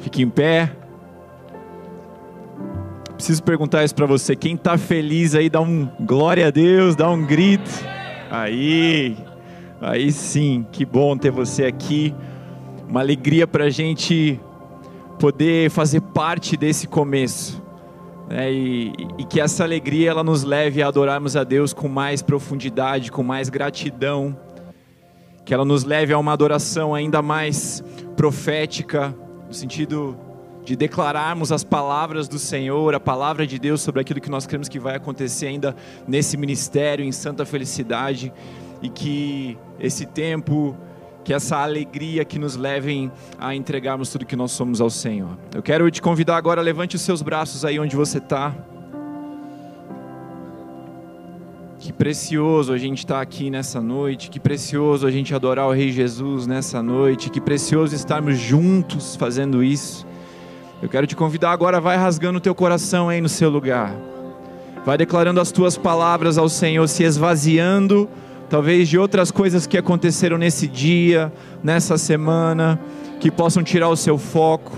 Fique em pé. Preciso perguntar isso para você. Quem está feliz aí, dá um glória a Deus, dá um grito. Aí, aí sim, que bom ter você aqui. Uma alegria para a gente poder fazer parte desse começo. Né? E, e que essa alegria ela nos leve a adorarmos a Deus com mais profundidade, com mais gratidão. Que ela nos leve a uma adoração ainda mais profética, no sentido de declararmos as palavras do Senhor, a palavra de Deus sobre aquilo que nós cremos que vai acontecer ainda nesse ministério, em santa felicidade, e que esse tempo, que essa alegria que nos levem a entregarmos tudo que nós somos ao Senhor. Eu quero te convidar agora, levante os seus braços aí onde você está. Que precioso a gente estar tá aqui nessa noite, que precioso a gente adorar o Rei Jesus nessa noite, que precioso estarmos juntos fazendo isso. Eu quero te convidar agora, vai rasgando o teu coração aí no seu lugar. Vai declarando as tuas palavras ao Senhor, se esvaziando, talvez de outras coisas que aconteceram nesse dia, nessa semana, que possam tirar o seu foco.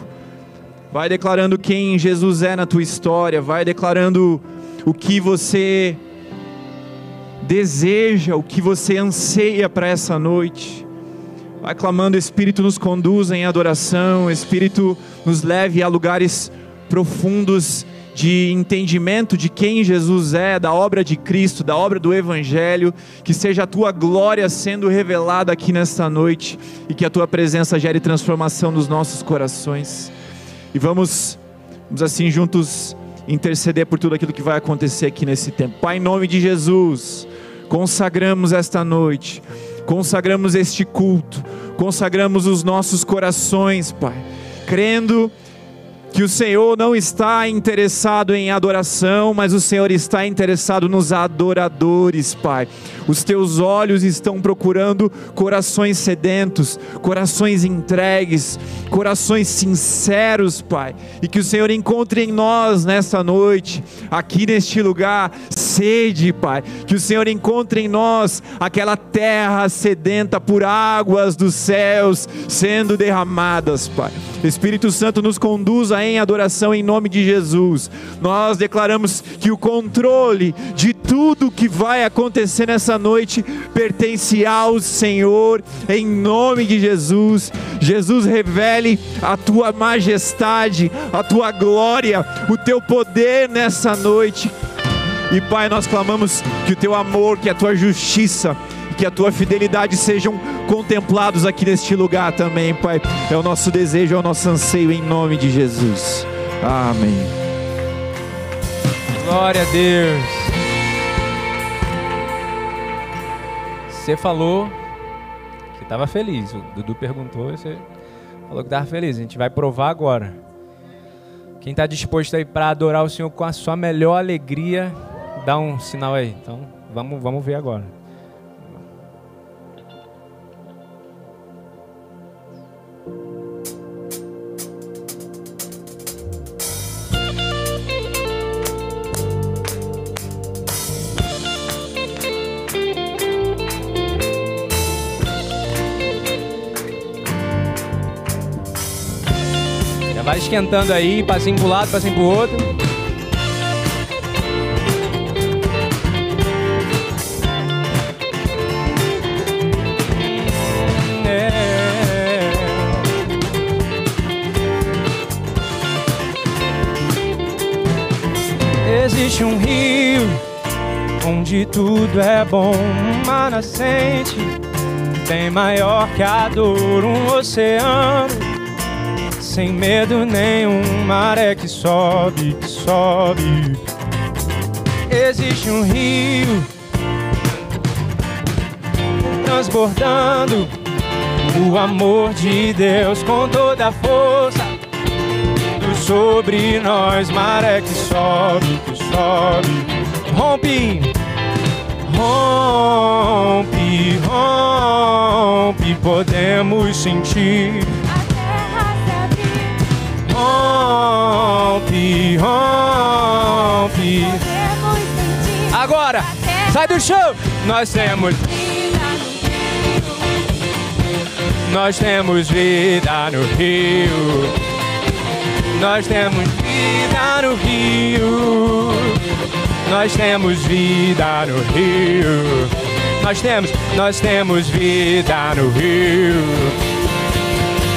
Vai declarando quem Jesus é na tua história, vai declarando o que você deseja, o que você anseia para essa noite. Vai clamando, Espírito nos conduza em adoração, Espírito nos leve a lugares profundos de entendimento de quem Jesus é, da obra de Cristo, da obra do Evangelho, que seja a tua glória sendo revelada aqui nesta noite e que a tua presença gere transformação nos nossos corações. E vamos, vamos assim juntos interceder por tudo aquilo que vai acontecer aqui nesse tempo. Pai, em nome de Jesus consagramos esta noite, consagramos este culto, consagramos os nossos corações, Pai, crendo que o Senhor não está interessado em adoração, mas o Senhor está interessado nos adoradores, Pai. Os teus olhos estão procurando corações sedentos, corações entregues, corações sinceros, Pai. E que o Senhor encontre em nós nesta noite, aqui neste lugar, sede, Pai. Que o Senhor encontre em nós aquela terra sedenta por águas dos céus sendo derramadas, Pai. Espírito Santo nos conduza em adoração em nome de Jesus. Nós declaramos que o controle de tudo que vai acontecer nessa noite pertence ao Senhor, em nome de Jesus. Jesus, revele a tua majestade, a tua glória, o teu poder nessa noite. E Pai, nós clamamos que o teu amor, que a tua justiça, que a tua fidelidade sejam contemplados aqui neste lugar também, Pai. É o nosso desejo, é o nosso anseio em nome de Jesus. Amém. Glória a Deus. Você falou que estava feliz. O Dudu perguntou, você falou que estava feliz. A gente vai provar agora. Quem está disposto aí para adorar o Senhor com a sua melhor alegria, dá um sinal aí. Então, vamos, vamos ver agora. Esquentando aí, passinho pro lado, passinho pro outro. Existe um rio onde tudo é bom, uma nascente bem maior que a dor, um oceano sem medo nenhum, maré que sobe, que sobe. Existe um rio transbordando o amor de Deus com toda a força sobre nós, maré que sobe, que sobe. Rompe, rompe, rompe, podemos sentir rompe, rompe. Agora, sai do chão. Nós temos. Nós temos vida no rio. Nós temos vida no rio. Nós temos vida no rio. Nós temos, nós temos vida no rio.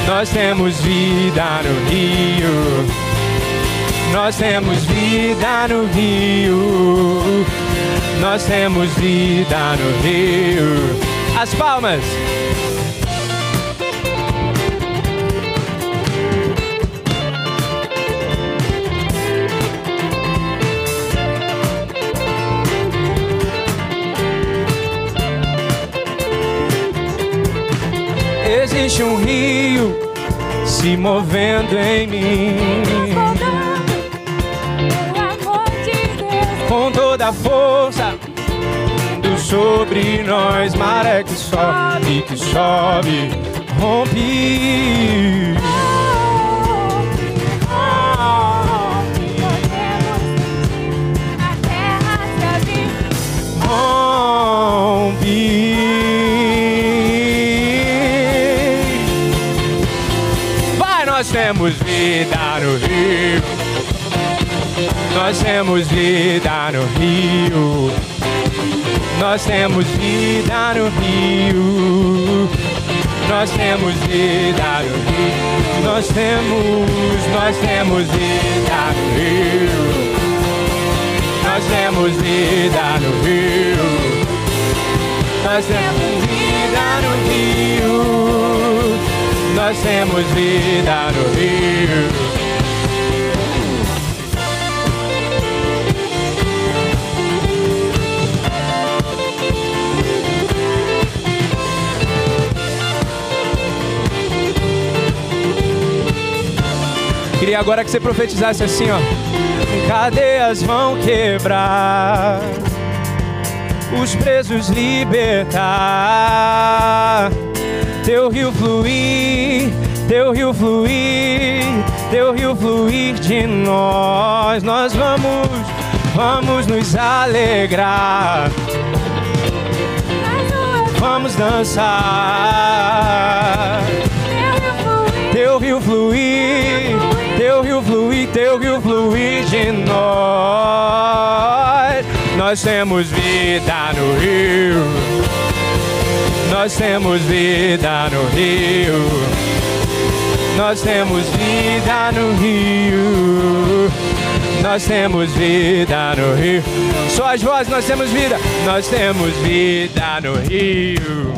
Nós temos vida no rio. Nós temos vida no rio. Nós temos vida no rio. As palmas. Existe um rio se movendo em mim. Com toda a força do sobre nós, maré que sobe, que sobe, rompe. Nós temos vida no rio. Nós temos vida no rio. Nós temos vida no rio. Nós temos, nós temos vida no rio. Nós temos vida no rio. Nós temos vida no rio. Nós temos vida no rio. Queria agora que você profetizasse assim, ó. Cadeias vão quebrar, os presos libertar. Teu rio fluir, teu rio fluir, teu rio fluir de nós. Nós vamos, vamos nos alegrar. Vamos dançar. Teu rio fluir, fluir, teu rio fluir de nós. Nós temos vida no rio. Nós temos vida no rio. Nós temos vida no rio. Nós temos vida no rio. Só as vozes, nós temos vida. Nós temos vida no rio.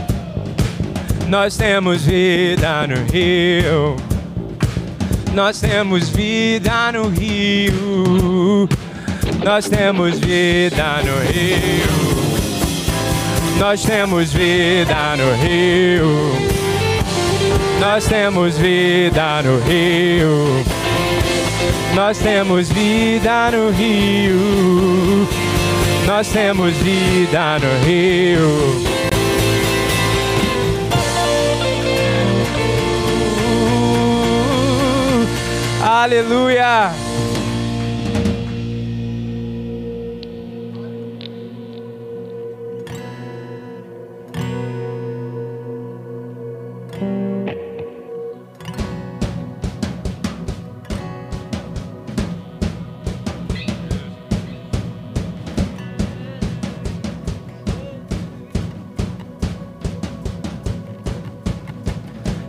Nós temos vida no rio. Nós temos vida no rio. Nós temos vida no rio. Nós temos vida no rio. Nós temos vida no rio. Nós temos vida no rio. Nós temos vida no rio. Aleluia!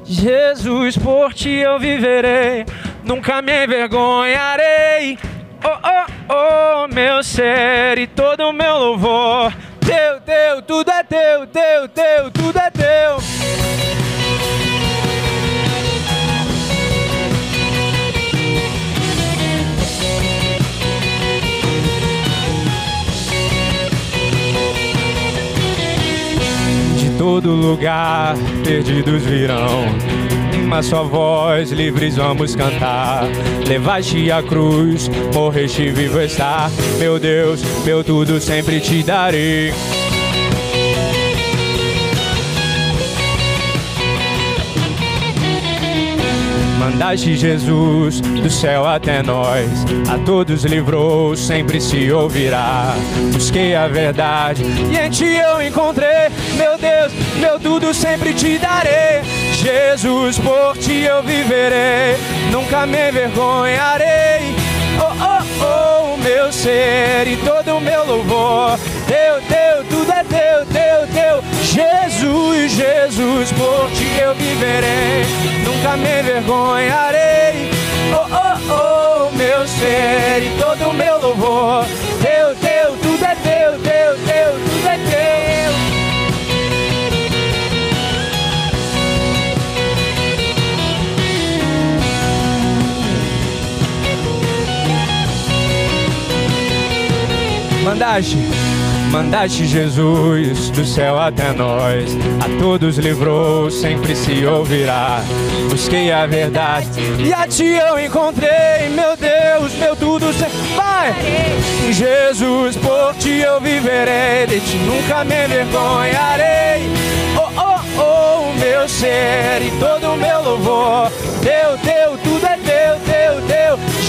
Jesus, por ti eu viverei, nunca me envergonharei. Oh, oh, oh, meu ser e todo o meu louvor. Teu, teu, tudo é teu, teu, teu, tudo é teu. De todo lugar, perdidos virão. Uma só voz, livres vamos cantar. Levaste a cruz, morreste vivo está. Meu Deus, meu tudo sempre te darei. Mandaste Jesus do céu até nós, a todos livrou, sempre se ouvirá. Busquei a verdade e em ti eu encontrei, meu Deus, meu tudo sempre te darei. Jesus, por ti eu viverei, nunca me envergonharei. Oh, oh, oh, o meu ser e todo o meu louvor. Teu, teu, tudo é teu, teu, teu. Jesus, Jesus, por ti eu viverei, nunca me envergonharei. Oh, oh, oh, meu ser e todo o meu louvor. Teu, teu, tudo é teu, teu, teu, tudo é teu. Mandaste, mandaste Jesus do céu até nós, a todos livrou, sempre se ouvirá. Busquei a verdade e a ti eu encontrei, meu Deus, meu tudo, cê... vai! Jesus, por ti eu viverei, de ti nunca me envergonharei. Oh, oh, oh, meu ser e todo o meu louvor, teu, teu, tudo é.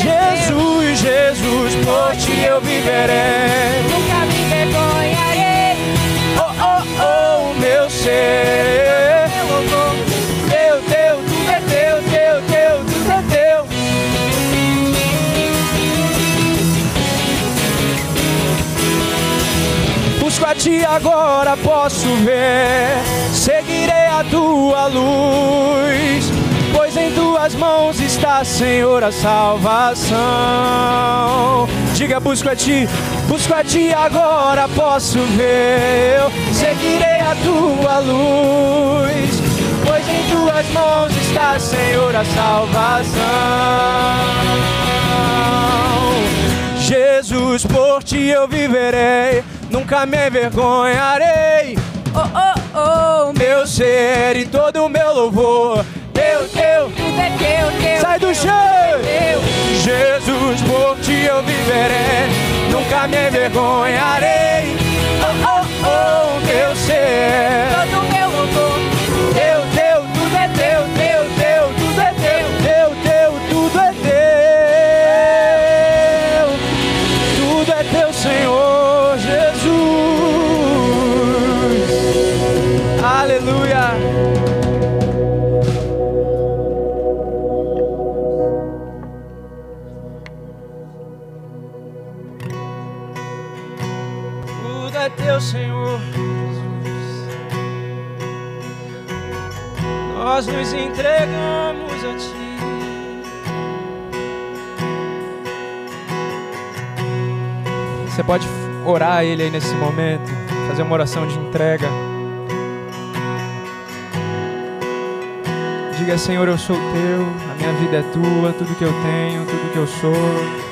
Jesus, Jesus, por ti eu viverei. Nunca me envergonharei. Oh, oh, oh, meu ser. Teu, teu, tudo é teu, teu, teu, tudo é teu. Busco a ti agora, posso ver. Seguirei a tua luz pois em tuas mãos está, Senhor, a salvação. Diga, busco a ti, busco a ti agora, posso ver. Eu seguirei a tua luz, pois em tuas mãos está, Senhor, a salvação. Jesus, por ti eu viverei, nunca me envergonharei. Oh, oh, oh, meu ser e todo o meu louvor teu, teu, tudo é teu, teu. Sai do chão! Jesus, por ti eu viverei, nunca me envergonharei. Oh, oh, oh, meu ser, todo meu louvor. Orar a Ele aí nesse momento, fazer uma oração de entrega. Diga, Senhor, eu sou teu, a minha vida é tua, tudo que eu tenho, tudo que eu sou.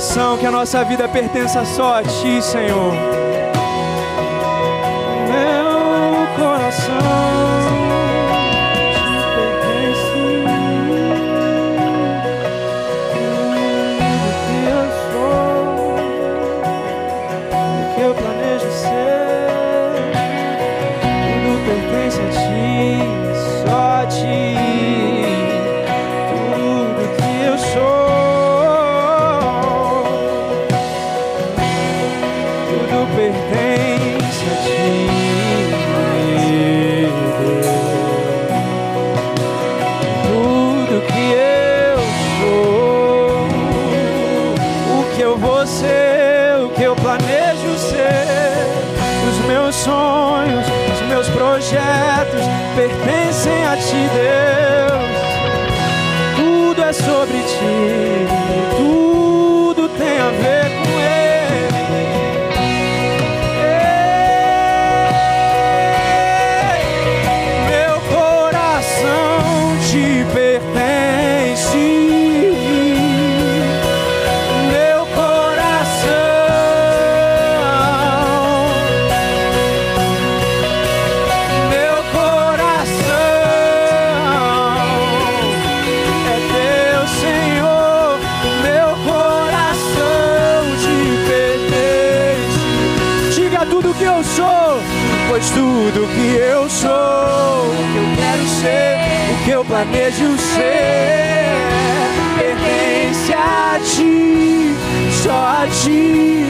coração que a nossa vida pertença só a Ti, Senhor. pertencem a ti, Deus. Jesus.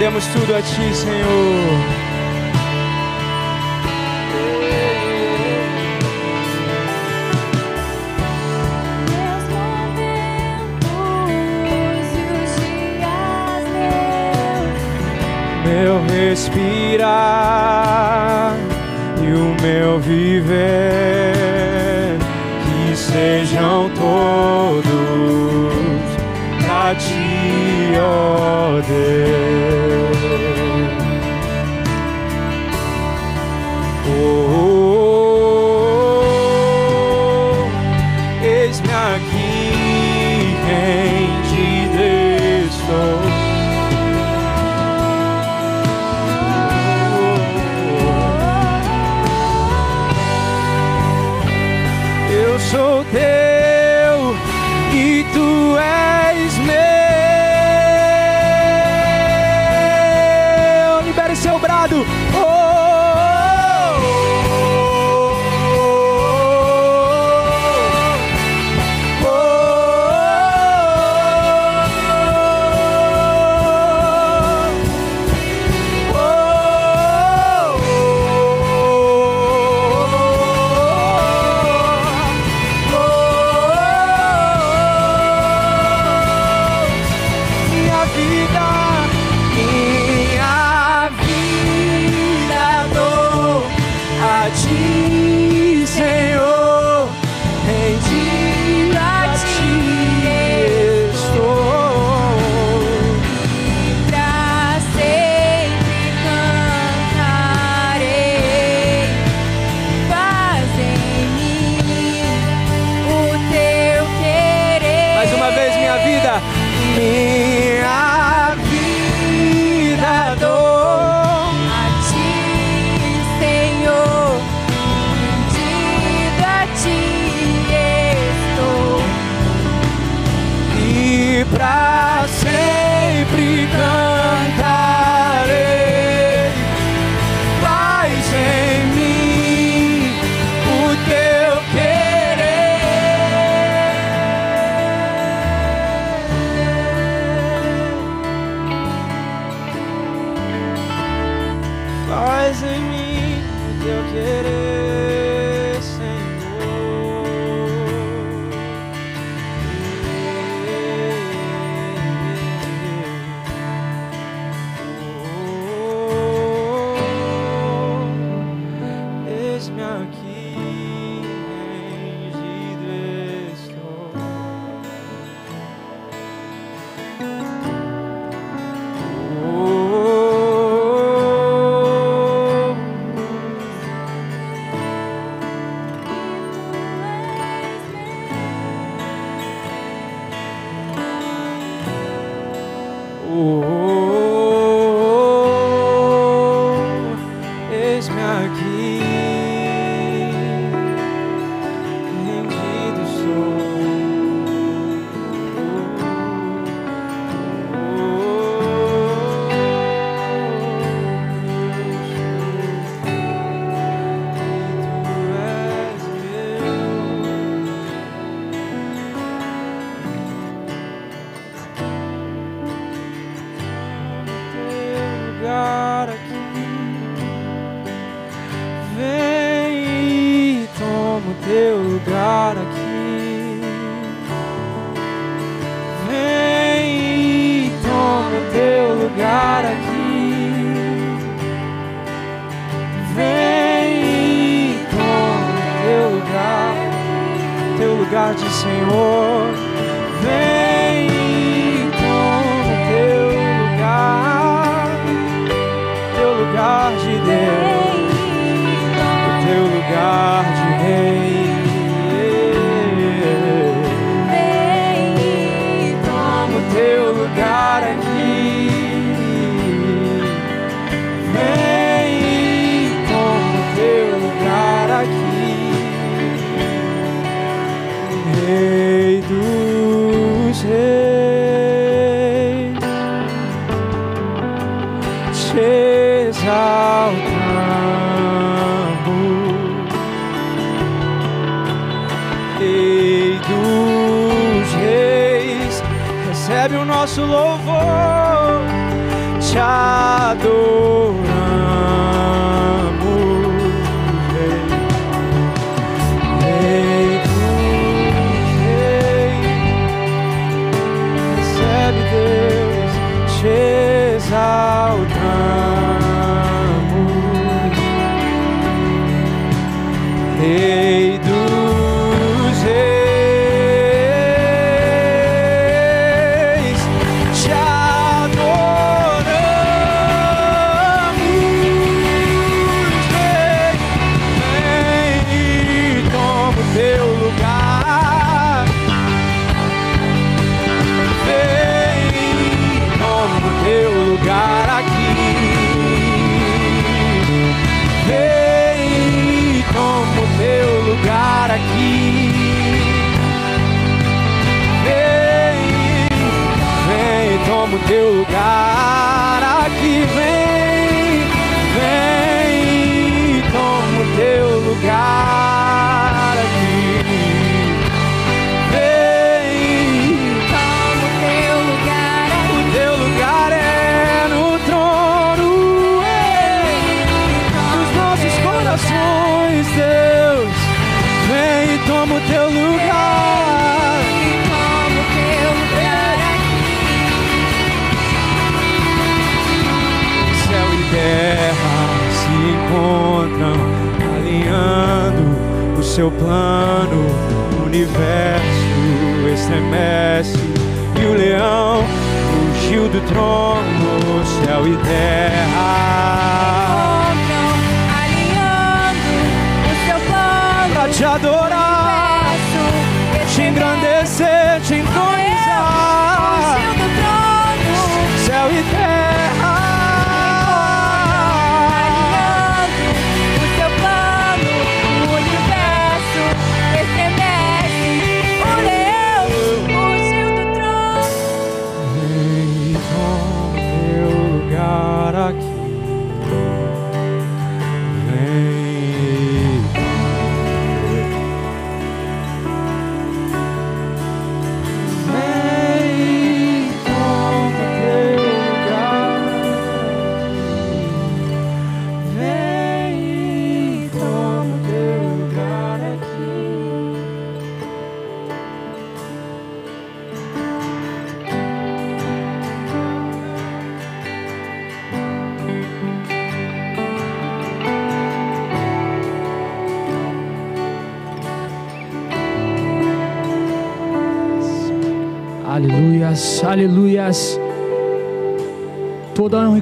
rendemos tudo a Ti, Senhor. meu respirar e o meu viver que sejam todos یاده.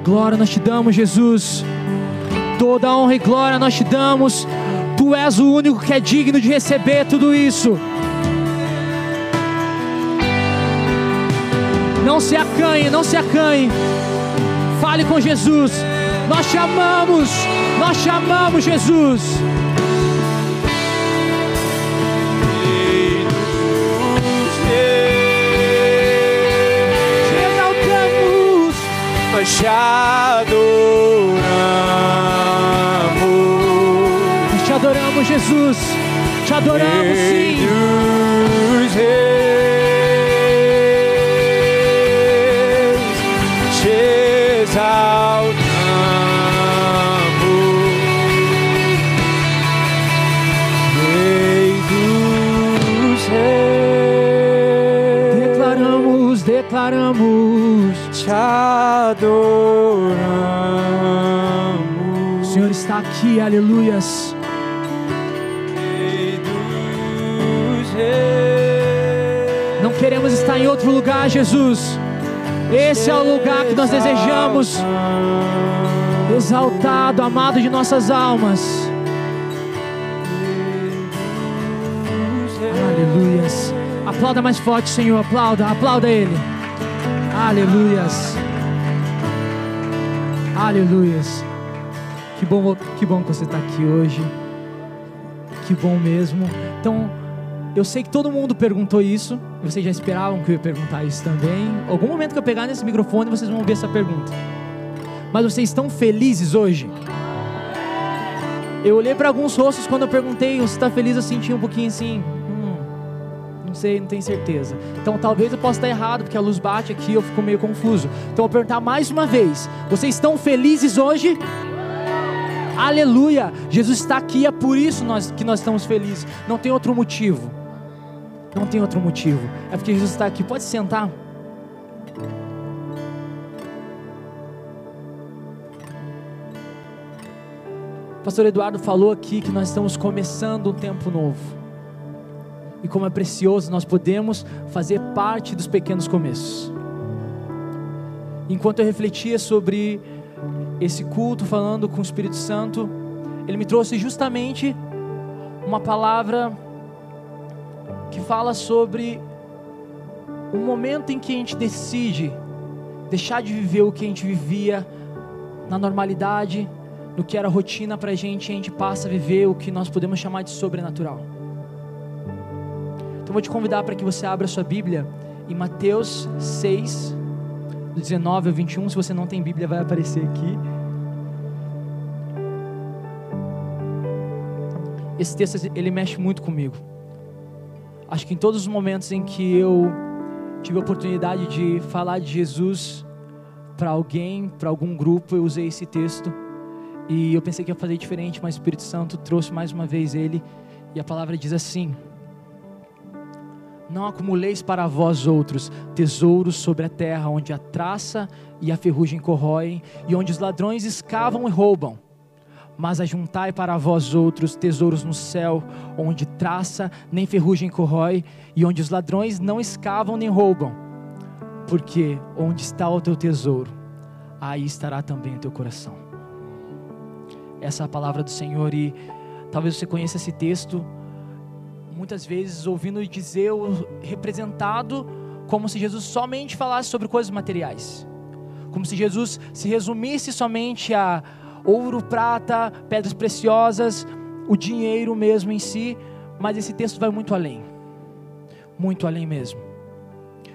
Glória nós te damos, Jesus. Toda honra e glória nós te damos. Tu és o único que é digno de receber tudo isso. Não se acanhe, não se acanhe. Fale com Jesus. Nós te amamos, nós te amamos, Jesus. Te adoramos. Te adoramos, Jesus. Te adoramos, sim. Adoramos. O Senhor está aqui, aleluias. Não queremos estar em outro lugar, Jesus. Esse é o lugar que nós desejamos. Exaltado, amado de nossas almas. Aleluias. Aplauda mais forte, Senhor. Aplauda, aplauda Ele. Aleluias. Aleluias. Que bom, que bom que você está aqui hoje. Que bom mesmo. Então, eu sei que todo mundo perguntou isso. Vocês já esperavam que eu ia perguntar isso também. Algum momento que eu pegar nesse microfone, vocês vão ouvir essa pergunta. Mas vocês estão felizes hoje? Eu olhei para alguns rostos quando eu perguntei, você está feliz? Eu senti um pouquinho assim, sei, não tenho certeza. Então talvez eu possa estar errado, porque a luz bate aqui eu fico meio confuso. Então eu vou perguntar mais uma vez: vocês estão felizes hoje? Aleluia! Jesus está aqui, é por isso nós, que nós estamos felizes. Não tem outro motivo. Não tem outro motivo. É porque Jesus está aqui. Pode sentar. Pastor Eduardo falou aqui que nós estamos começando um tempo novo. E como é precioso nós podemos fazer parte dos pequenos começos. Enquanto eu refletia sobre esse culto, falando com o Espírito Santo, ele me trouxe justamente uma palavra que fala sobre um momento em que a gente decide deixar de viver o que a gente vivia na normalidade, no que era rotina para a gente, a gente passa a viver o que nós podemos chamar de sobrenatural. Então vou te convidar para que você abra sua Bíblia em Mateus 6, do 19 ao 21. Se você não tem Bíblia, vai aparecer aqui. Esse texto ele mexe muito comigo. Acho que em todos os momentos em que eu tive a oportunidade de falar de Jesus para alguém, para algum grupo, eu usei esse texto e eu pensei que ia fazer diferente, mas o Espírito Santo trouxe mais uma vez ele e a palavra diz assim: Não acumuleis para vós outros tesouros sobre a terra, onde a traça e a ferrugem corroem, e onde os ladrões escavam e roubam. Mas ajuntai para vós outros tesouros no céu, onde traça nem ferrugem corrói, e onde os ladrões não escavam nem roubam. Porque onde está o teu tesouro, aí estará também o teu coração. Essa é a palavra do Senhor e talvez você conheça esse texto, muitas vezes ouvindo dizer representado como se Jesus somente falasse sobre coisas materiais. Como se Jesus se resumisse somente a ouro, prata, pedras preciosas, o dinheiro mesmo em si, mas esse texto vai muito além. Muito além mesmo.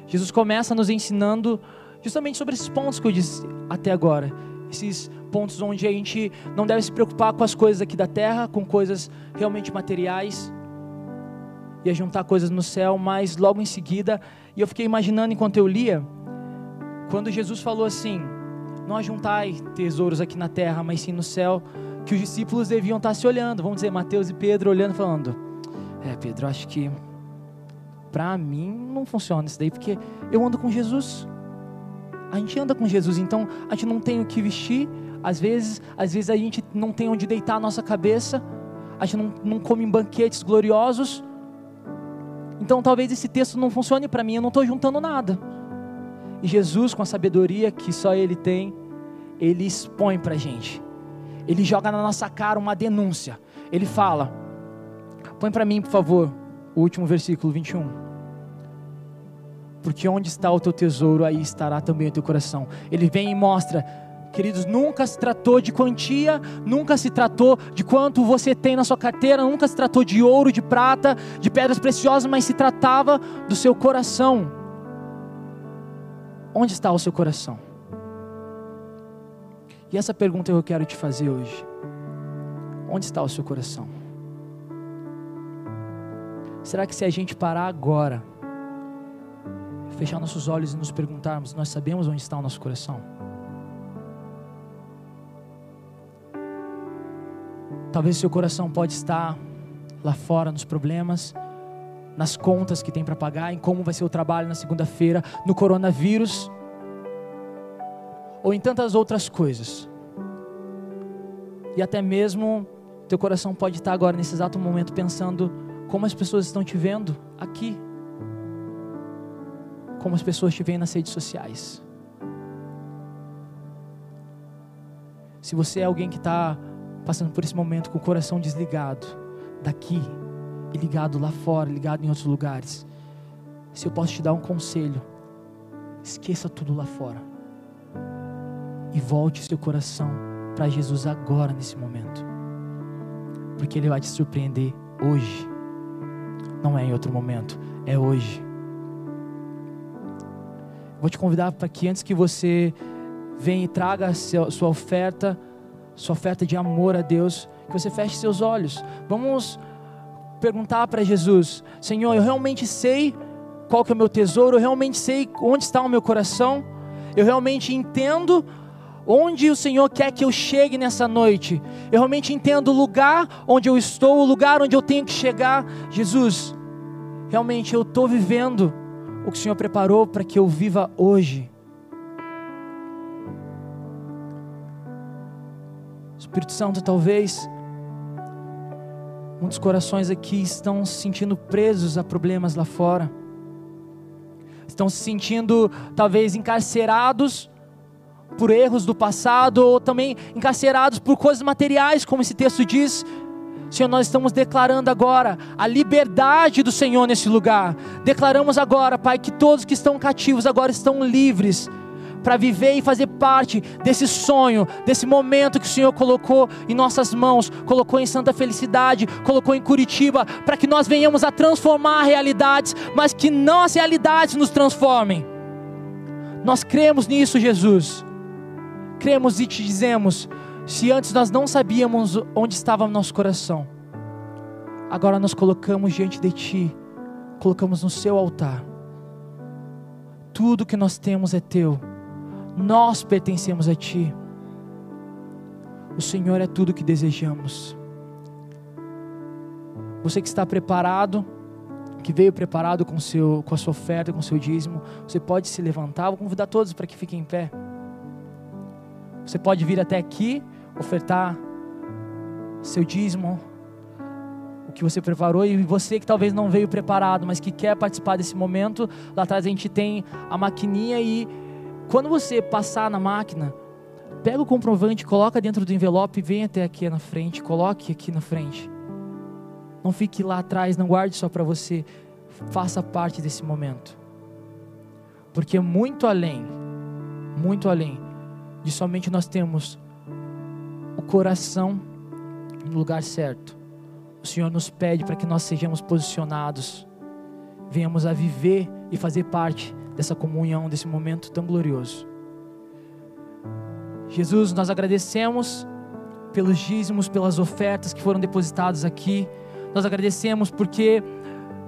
Jesus começa nos ensinando justamente sobre esses pontos que eu disse até agora. Esses pontos onde a gente não deve se preocupar com as coisas aqui da terra, com coisas realmente materiais, e juntar coisas no céu, mas logo em seguida, e eu fiquei imaginando enquanto eu lia, quando Jesus falou assim: Não ajuntai tesouros aqui na terra, mas sim no céu, que os discípulos deviam estar se olhando, vamos dizer, Mateus e Pedro olhando, falando: É, Pedro, acho que para mim não funciona isso daí, porque eu ando com Jesus. A gente anda com Jesus, então a gente não tem o que vestir, às vezes, às vezes a gente não tem onde deitar a nossa cabeça, a gente não, não come em banquetes gloriosos. Então talvez esse texto não funcione para mim, eu não estou juntando nada. E Jesus, com a sabedoria que só Ele tem, Ele expõe para a gente. Ele joga na nossa cara uma denúncia. Ele fala: põe para mim, por favor, o último versículo 21. Porque onde está o teu tesouro, aí estará também o teu coração. Ele vem e mostra Queridos, nunca se tratou de quantia, nunca se tratou de quanto você tem na sua carteira, nunca se tratou de ouro, de prata, de pedras preciosas, mas se tratava do seu coração. Onde está o seu coração? E essa pergunta eu quero te fazer hoje. Onde está o seu coração? Será que se a gente parar agora, fechar nossos olhos e nos perguntarmos, nós sabemos onde está o nosso coração? Talvez seu coração pode estar lá fora nos problemas, nas contas que tem para pagar, em como vai ser o trabalho na segunda-feira, no coronavírus, ou em tantas outras coisas. E até mesmo teu coração pode estar agora nesse exato momento pensando como as pessoas estão te vendo aqui, como as pessoas te veem nas redes sociais. Se você é alguém que está passando por esse momento com o coração desligado daqui e ligado lá fora, ligado em outros lugares. Se eu posso te dar um conselho, esqueça tudo lá fora e volte seu coração para Jesus agora nesse momento, porque Ele vai te surpreender hoje, não é em outro momento, é hoje. Vou te convidar para que antes que você venha e traga a sua oferta, sua oferta de amor a Deus, que você feche seus olhos. Vamos perguntar para Jesus: Senhor, eu realmente sei qual que é o meu tesouro, eu realmente sei onde está o meu coração, eu realmente entendo onde o Senhor quer que eu chegue nessa noite, eu realmente entendo o lugar onde eu estou, o lugar onde eu tenho que chegar. Jesus, realmente eu estou vivendo o que o Senhor preparou para que eu viva hoje. Espírito Santo, talvez muitos corações aqui estão se sentindo presos a problemas lá fora, estão se sentindo talvez encarcerados por erros do passado, ou também encarcerados por coisas materiais, como esse texto diz. Senhor, nós estamos declarando agora a liberdade do Senhor nesse lugar. Declaramos agora, Pai, que todos que estão cativos agora estão livres para viver e fazer parte desse sonho, desse momento que o Senhor colocou em nossas mãos, colocou em Santa Felicidade, colocou em Curitiba, para que nós venhamos a transformar realidades, mas que não as realidades nos transformem. Nós cremos nisso, Jesus. Cremos e te dizemos: se antes nós não sabíamos onde estava o nosso coração, agora nós colocamos diante de Ti, colocamos no Seu altar. Tudo que nós temos é Teu nós pertencemos a Ti. O Senhor é tudo que desejamos. Você que está preparado, que veio preparado com, seu, com a sua oferta, com o seu dízimo, você pode se levantar. Vou convidar todos para que fiquem em pé. Você pode vir até aqui, ofertar seu dízimo, o que você preparou, e você que talvez não veio preparado, mas que quer participar desse momento, lá atrás a gente tem a maquininha e quando você passar na máquina, pega o comprovante, coloca dentro do envelope e vem até aqui na frente, coloque aqui na frente. Não fique lá atrás, não guarde só para você. Faça parte desse momento. Porque muito além, muito além de somente nós temos o coração no lugar certo. O Senhor nos pede para que nós sejamos posicionados, venhamos a viver e fazer parte dessa comunhão, desse momento tão glorioso. Jesus, nós agradecemos pelos dízimos, pelas ofertas que foram depositadas aqui. Nós agradecemos porque,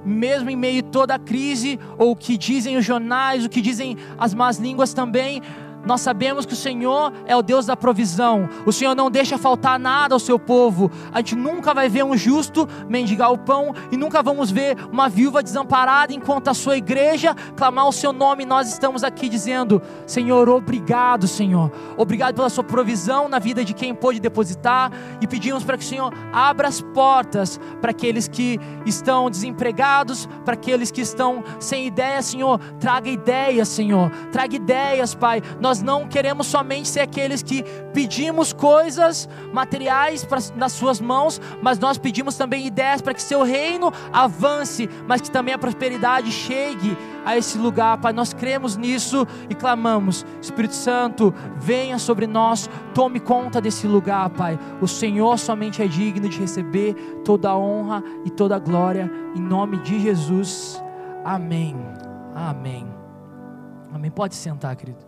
mesmo em meio a toda a crise, ou o que dizem os jornais, o que dizem as más línguas também, nós sabemos que o Senhor é o Deus da provisão. O Senhor não deixa faltar nada ao seu povo. A gente nunca vai ver um justo mendigar o pão e nunca vamos ver uma viúva desamparada enquanto a sua igreja clamar o seu nome. Nós estamos aqui dizendo: Senhor, obrigado, Senhor. Obrigado pela sua provisão na vida de quem pôde depositar e pedimos para que o Senhor abra as portas para aqueles que estão desempregados, para aqueles que estão sem ideia, Senhor. Traga ideias, Senhor. Traga ideias, Pai. Nós não queremos somente ser aqueles que pedimos coisas materiais pra, nas suas mãos, mas nós pedimos também ideias para que seu reino avance, mas que também a prosperidade chegue a esse lugar, Pai. Nós cremos nisso e clamamos: Espírito Santo, venha sobre nós, tome conta desse lugar, Pai. O Senhor somente é digno de receber toda a honra e toda a glória, em nome de Jesus. Amém. Amém. Amém. Pode sentar, querido.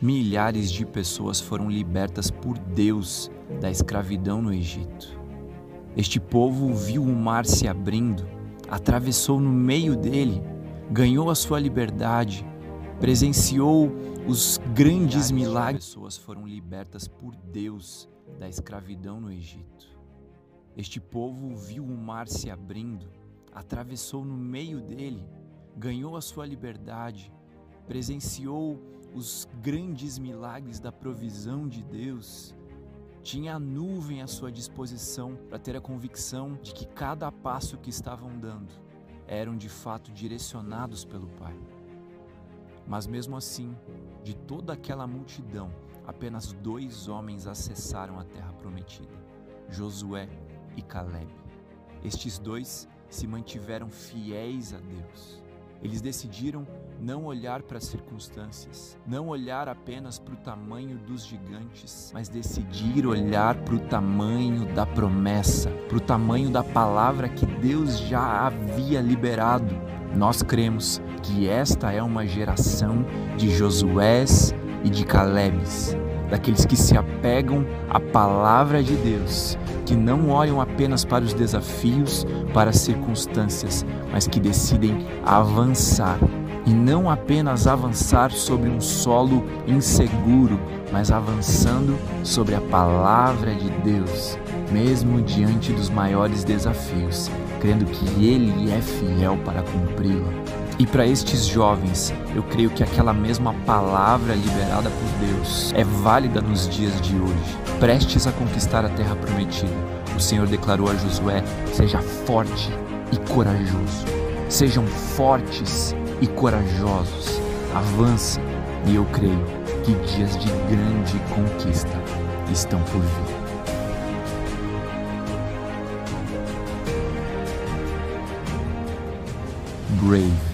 Milhares de pessoas foram libertas por Deus da escravidão no Egito. Este povo viu o mar se abrindo, atravessou no meio dele, ganhou a sua liberdade, presenciou os grandes milagres. Pessoas foram libertas por Deus da escravidão no Egito. Este povo viu o mar se abrindo, atravessou no meio dele, ganhou a sua liberdade, presenciou os grandes milagres da provisão de Deus, tinha a nuvem à sua disposição para ter a convicção de que cada passo que estavam dando eram de fato direcionados pelo Pai. Mas mesmo assim, de toda aquela multidão, apenas dois homens acessaram a terra prometida: Josué e Caleb. Estes dois se mantiveram fiéis a Deus. Eles decidiram não olhar para as circunstâncias, não olhar apenas para o tamanho dos gigantes, mas decidir olhar para o tamanho da promessa, para o tamanho da palavra que Deus já havia liberado. Nós cremos que esta é uma geração de Josués e de Calebes, daqueles que se apegam à palavra de Deus, que não olham apenas para os desafios, para as circunstâncias, mas que decidem avançar e não apenas avançar sobre um solo inseguro, mas avançando sobre a palavra de Deus, mesmo diante dos maiores desafios, crendo que Ele é fiel para cumpri-la. E para estes jovens, eu creio que aquela mesma palavra liberada por Deus é válida nos dias de hoje. Prestes a conquistar a terra prometida, o Senhor declarou a Josué: seja forte e corajoso. Sejam fortes e corajosos. Avancem e eu creio que dias de grande conquista estão por vir. Brave.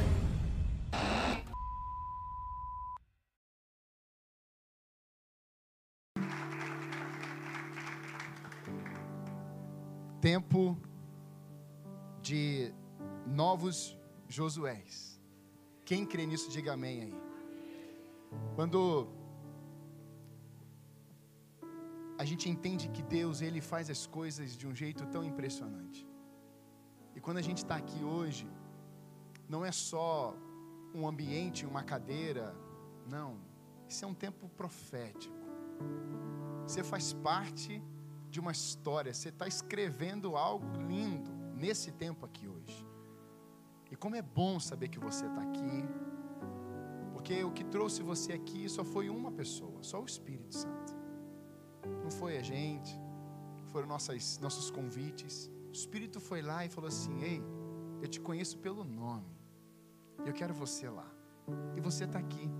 Tempo de novos Josués. Quem crê nisso, diga amém aí. Quando a gente entende que Deus ele faz as coisas de um jeito tão impressionante. E quando a gente está aqui hoje, não é só um ambiente, uma cadeira, não. Isso é um tempo profético. Você faz parte de uma história, você está escrevendo algo lindo nesse tempo aqui hoje. E como é bom saber que você está aqui, porque o que trouxe você aqui só foi uma pessoa, só o Espírito Santo. Não foi a gente, foram nossas, nossos convites. O Espírito foi lá e falou assim: Ei, eu te conheço pelo nome, eu quero você lá. E você está aqui.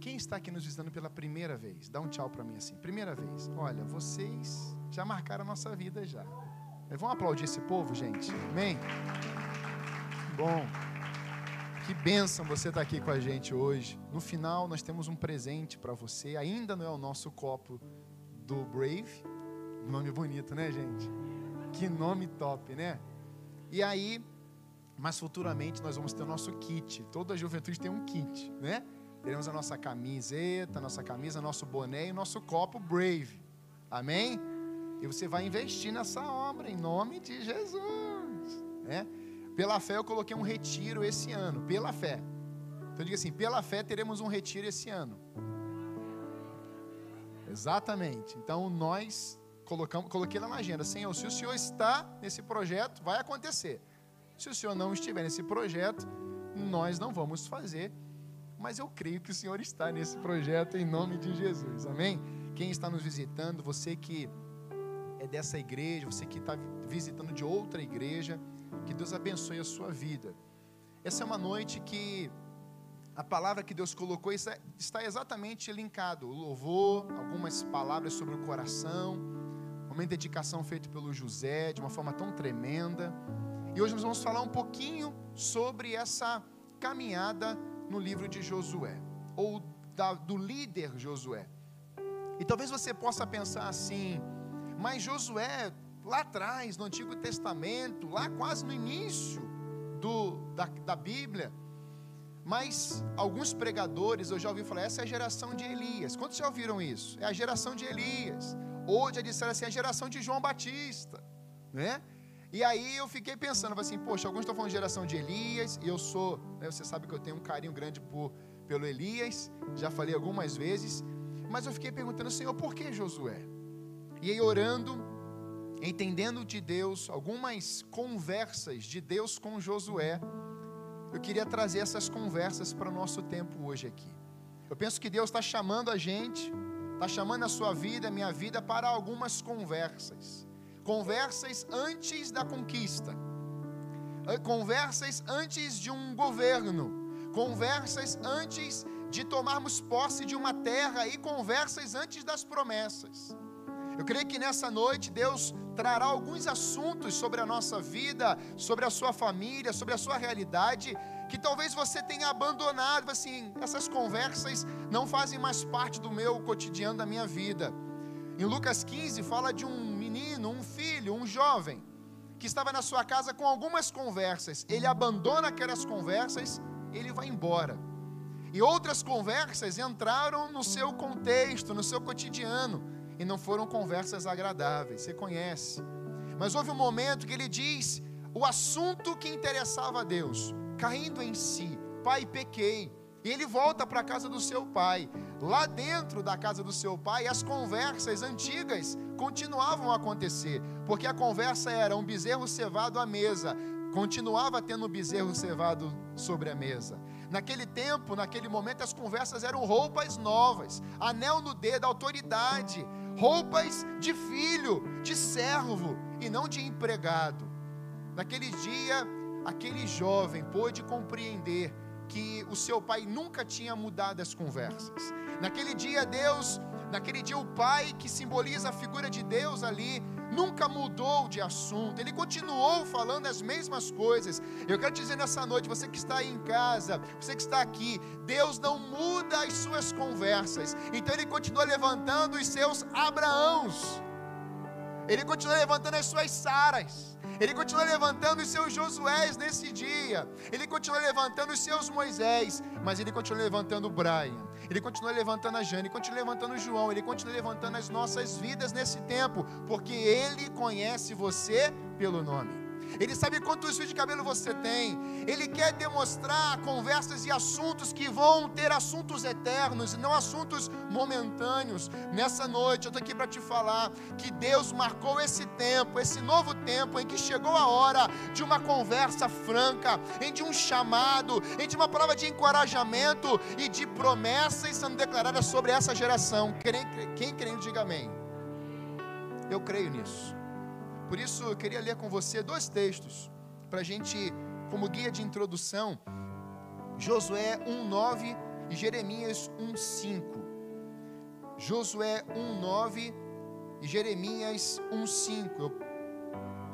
Quem está aqui nos visitando pela primeira vez? Dá um tchau para mim assim. Primeira vez. Olha, vocês já marcaram a nossa vida já. Vamos aplaudir esse povo, gente? Amém? Bom. Que bênção você estar tá aqui com a gente hoje. No final, nós temos um presente para você. Ainda não é o nosso copo do Brave. Nome bonito, né, gente? Que nome top, né? E aí, mas futuramente nós vamos ter o nosso kit. Toda a juventude tem um kit, né? Teremos a nossa camiseta, a nossa camisa, nosso boné e o nosso copo Brave. Amém? E você vai investir nessa obra em nome de Jesus, né? Pela fé eu coloquei um retiro esse ano, pela fé. Então diga assim, pela fé teremos um retiro esse ano. Exatamente. Então nós colocamos, coloquei na agenda, Senhor, se o Senhor está nesse projeto, vai acontecer. Se o Senhor não estiver nesse projeto, nós não vamos fazer. Mas eu creio que o Senhor está nesse projeto em nome de Jesus. Amém? Quem está nos visitando, você que é dessa igreja, você que está visitando de outra igreja, que Deus abençoe a sua vida. Essa é uma noite que a palavra que Deus colocou está exatamente linkado. O louvor, algumas palavras sobre o coração, uma dedicação feita pelo José de uma forma tão tremenda. E hoje nós vamos falar um pouquinho sobre essa caminhada no livro de Josué, ou da, do líder Josué. E talvez você possa pensar assim, mas Josué, lá atrás, no Antigo Testamento, lá quase no início do, da, da Bíblia, mas alguns pregadores, eu já ouvi falar, essa é a geração de Elias. Quantos já ouviram isso? É a geração de Elias. Ou já disseram assim, é a geração de João Batista, né? E aí eu fiquei pensando, assim, poxa, alguns estão falando geração de Elias, e eu sou, né, você sabe que eu tenho um carinho grande por, pelo Elias, já falei algumas vezes, mas eu fiquei perguntando, Senhor, por que Josué? E aí orando, entendendo de Deus, algumas conversas de Deus com Josué, eu queria trazer essas conversas para o nosso tempo hoje aqui. Eu penso que Deus está chamando a gente, está chamando a sua vida, a minha vida, para algumas conversas conversas antes da conquista, eh, conversas antes de um governo, conversas antes de tomarmos posse de uma terra e conversas antes das promessas. Eu creio que nessa noite Deus trará alguns assuntos sobre a nossa vida, sobre a sua família, sobre a sua realidade, que talvez você tenha abandonado, assim, essas conversas não fazem mais parte do meu cotidiano, da minha vida. Em Lucas 15 fala de um menino, um filho, um jovem, que estava na sua casa com algumas conversas. Ele abandona aquelas conversas, ele vai embora. E outras conversas entraram no seu contexto, no seu cotidiano, e não foram conversas agradáveis. Você conhece. Mas houve um momento que ele diz o assunto que interessava a Deus, caindo em si: Pai, pequei. E ele volta para a casa do seu pai. Lá dentro da casa do seu pai, as conversas antigas continuavam a acontecer, porque a conversa era um bezerro cevado à mesa, continuava tendo um bezerro cevado sobre a mesa. Naquele tempo, naquele momento, as conversas eram roupas novas, anel no dedo, autoridade, roupas de filho, de servo e não de empregado. Naquele dia, aquele jovem pôde compreender que o seu pai nunca tinha mudado as conversas. Naquele dia, Deus, naquele dia, o pai, que simboliza a figura de Deus ali, nunca mudou de assunto, ele continuou falando as mesmas coisas. Eu quero dizer nessa noite, você que está aí em casa, você que está aqui, Deus não muda as suas conversas, então ele continua levantando os seus Abraãos, ele continua levantando as suas Saras. Ele continua levantando os seus Josués nesse dia. Ele continua levantando os seus Moisés. Mas ele continua levantando o Brian. Ele continua levantando a Jane. Ele continua levantando o João. Ele continua levantando as nossas vidas nesse tempo. Porque ele conhece você pelo nome. Ele sabe quantos fios de cabelo você tem. Ele quer demonstrar conversas e assuntos que vão ter assuntos eternos e não assuntos momentâneos. Nessa noite eu estou aqui para te falar que Deus marcou esse tempo, esse novo tempo em que chegou a hora de uma conversa franca, em de um chamado, em de uma prova de encorajamento e de promessas sendo declaradas sobre essa geração. Quem crê, diga amém. Eu creio nisso. Por isso eu queria ler com você dois textos, para a gente, como guia de introdução, Josué 1,9 e Jeremias 1,5. Josué 1,9 e Jeremias 1,5. Eu,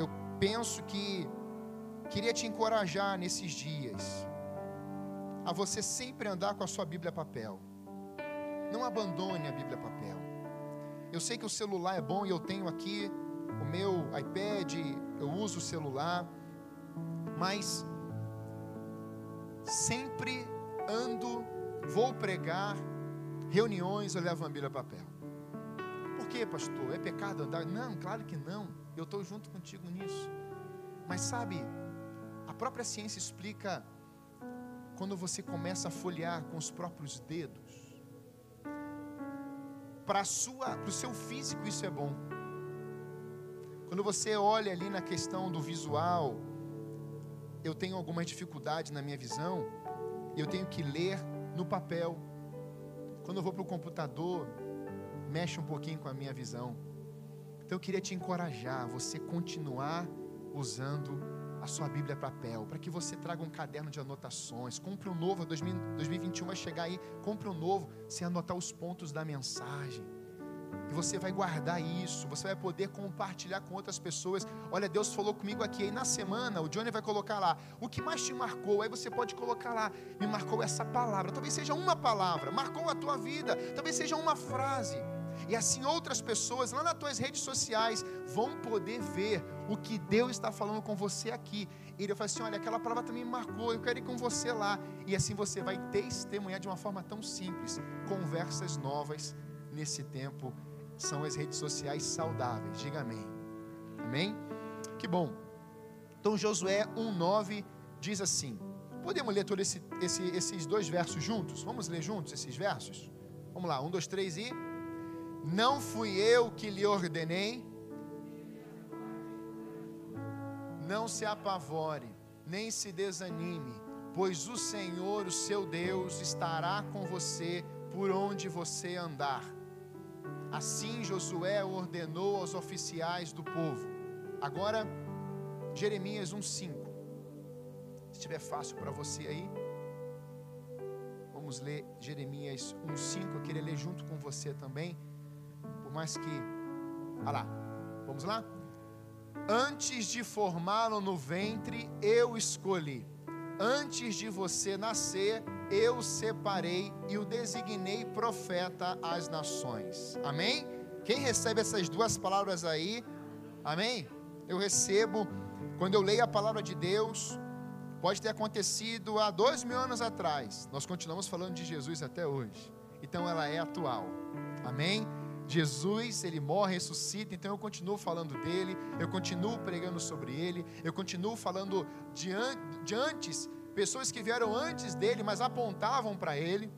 eu penso que queria te encorajar nesses dias a você sempre andar com a sua Bíblia papel. Não abandone a Bíblia papel. Eu sei que o celular é bom e eu tenho aqui o meu iPad, eu uso o celular, mas sempre ando, vou pregar, reuniões, eu levo a Bíblia papel. Por quê, pastor? É pecado andar? Não, claro que não. Eu estou junto contigo nisso. Mas sabe, a própria ciência explica quando você começa a folhear com os próprios dedos. Para o seu físico isso é bom. Quando você olha ali na questão do visual, eu tenho alguma dificuldade na minha visão, eu tenho que ler no papel. Quando eu vou para o computador, mexe um pouquinho com a minha visão. Então eu queria te encorajar, você continuar usando a sua Bíblia papel, para que você traga um caderno de anotações. Compre um novo, 2021 vai chegar aí, compre um novo, sem anotar os pontos da mensagem. E você vai guardar isso, você vai poder compartilhar com outras pessoas. Olha, Deus falou comigo aqui. Aí na semana, o Johnny vai colocar lá. O que mais te marcou? Aí você pode colocar lá. Me marcou essa palavra. Talvez seja uma palavra. Marcou a tua vida. Talvez seja uma frase. E assim outras pessoas lá nas tuas redes sociais vão poder ver o que Deus está falando com você aqui. E ele vai assim: olha, aquela palavra também me marcou, eu quero ir com você lá. E assim você vai testemunhar de uma forma tão simples, conversas novas nesse tempo. São as redes sociais saudáveis. Diga amém. Amém? Que bom. Então Josué 1,9 diz assim. Podemos ler todos esse, esse, esses dois versos juntos? Vamos ler juntos esses versos? Vamos lá, um, dois, três e. Não fui eu que lhe ordenei. Não se apavore, nem se desanime, pois o Senhor, o seu Deus, estará com você por onde você andar. Assim Josué ordenou aos oficiais do povo. Agora, Jeremias 1,5. Se estiver fácil para você aí, vamos ler Jeremias 1,5. Eu queria ler junto com você também mas que. Olha lá, vamos lá? Antes de formá-lo no ventre, eu escolhi. Antes de você nascer, eu separei e o designei profeta às nações. Amém? Quem recebe essas duas palavras aí? Amém? Eu recebo, quando eu leio a palavra de Deus, pode ter acontecido há dois mil anos atrás. Nós continuamos falando de Jesus até hoje. Então ela é atual. Amém? Jesus, ele morre, ressuscita, então eu continuo falando dele, eu continuo pregando sobre ele, eu continuo falando de, an de antes, pessoas que vieram antes dele, mas apontavam para ele.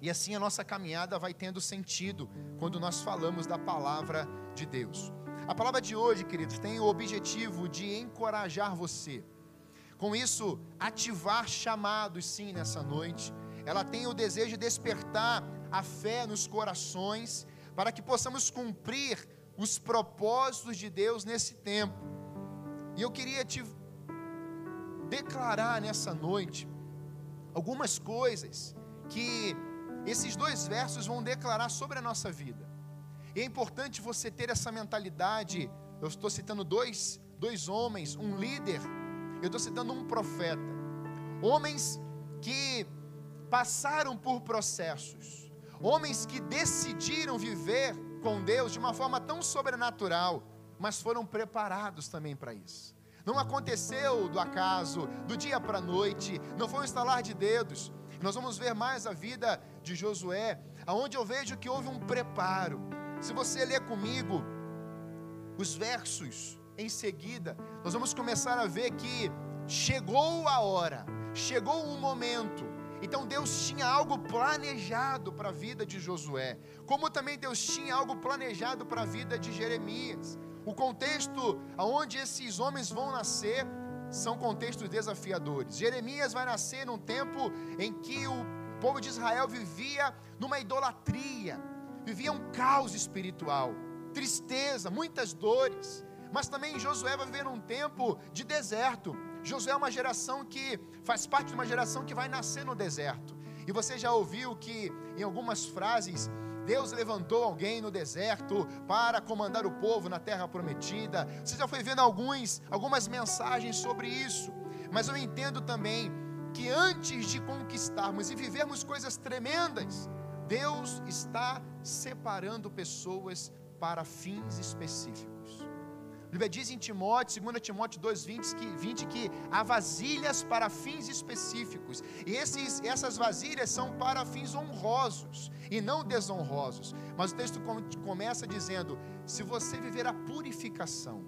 E assim a nossa caminhada vai tendo sentido quando nós falamos da palavra de Deus. A palavra de hoje, queridos, tem o objetivo de encorajar você. Com isso, ativar chamados sim nessa noite. Ela tem o desejo de despertar a fé nos corações para que possamos cumprir os propósitos de Deus nesse tempo. E eu queria te declarar nessa noite algumas coisas que esses dois versos vão declarar sobre a nossa vida. E é importante você ter essa mentalidade. Eu estou citando dois, dois homens, um líder, eu estou citando um profeta. Homens que passaram por processos Homens que decidiram viver com Deus de uma forma tão sobrenatural, mas foram preparados também para isso. Não aconteceu do acaso, do dia para a noite, não foi um estalar de dedos. Nós vamos ver mais a vida de Josué, aonde eu vejo que houve um preparo. Se você ler comigo os versos em seguida, nós vamos começar a ver que chegou a hora, chegou o momento então Deus tinha algo planejado para a vida de Josué, como também Deus tinha algo planejado para a vida de Jeremias. O contexto aonde esses homens vão nascer são contextos desafiadores. Jeremias vai nascer num tempo em que o povo de Israel vivia numa idolatria, vivia um caos espiritual, tristeza, muitas dores. Mas também Josué vai viver num tempo de deserto, Josué é uma geração que faz parte de uma geração que vai nascer no deserto. E você já ouviu que em algumas frases Deus levantou alguém no deserto para comandar o povo na terra prometida. Você já foi vendo alguns, algumas mensagens sobre isso. Mas eu entendo também que antes de conquistarmos e vivermos coisas tremendas, Deus está separando pessoas para fins específicos. Bíblia diz em Timóteo, 2 Timóteo 2,20 que, 20, que há vasilhas para fins específicos. E esses, essas vasilhas são para fins honrosos e não desonrosos. Mas o texto começa dizendo: se você viver a purificação,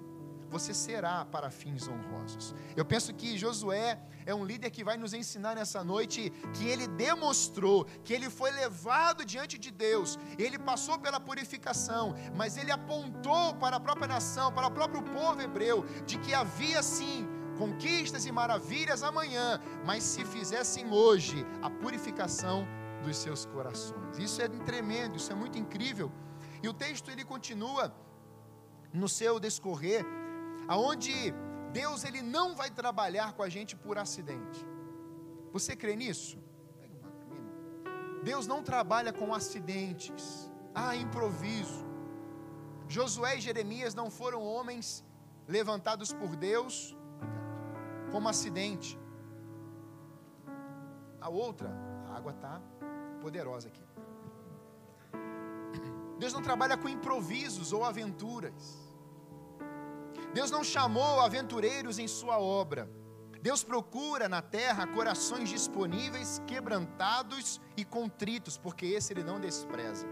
você será para fins honrosos. Eu penso que Josué é um líder que vai nos ensinar nessa noite que ele demonstrou que ele foi levado diante de Deus, ele passou pela purificação, mas ele apontou para a própria nação, para o próprio povo hebreu, de que havia sim conquistas e maravilhas amanhã, mas se fizessem hoje a purificação dos seus corações. Isso é tremendo, isso é muito incrível. E o texto ele continua no seu descorrer aonde Deus ele não vai trabalhar com a gente por acidente. Você crê nisso? Deus não trabalha com acidentes. Ah, improviso. Josué e Jeremias não foram homens levantados por Deus como acidente. A outra, a água está poderosa aqui. Deus não trabalha com improvisos ou aventuras. Deus não chamou aventureiros em sua obra. Deus procura na terra corações disponíveis, quebrantados e contritos, porque esse ele não despreza.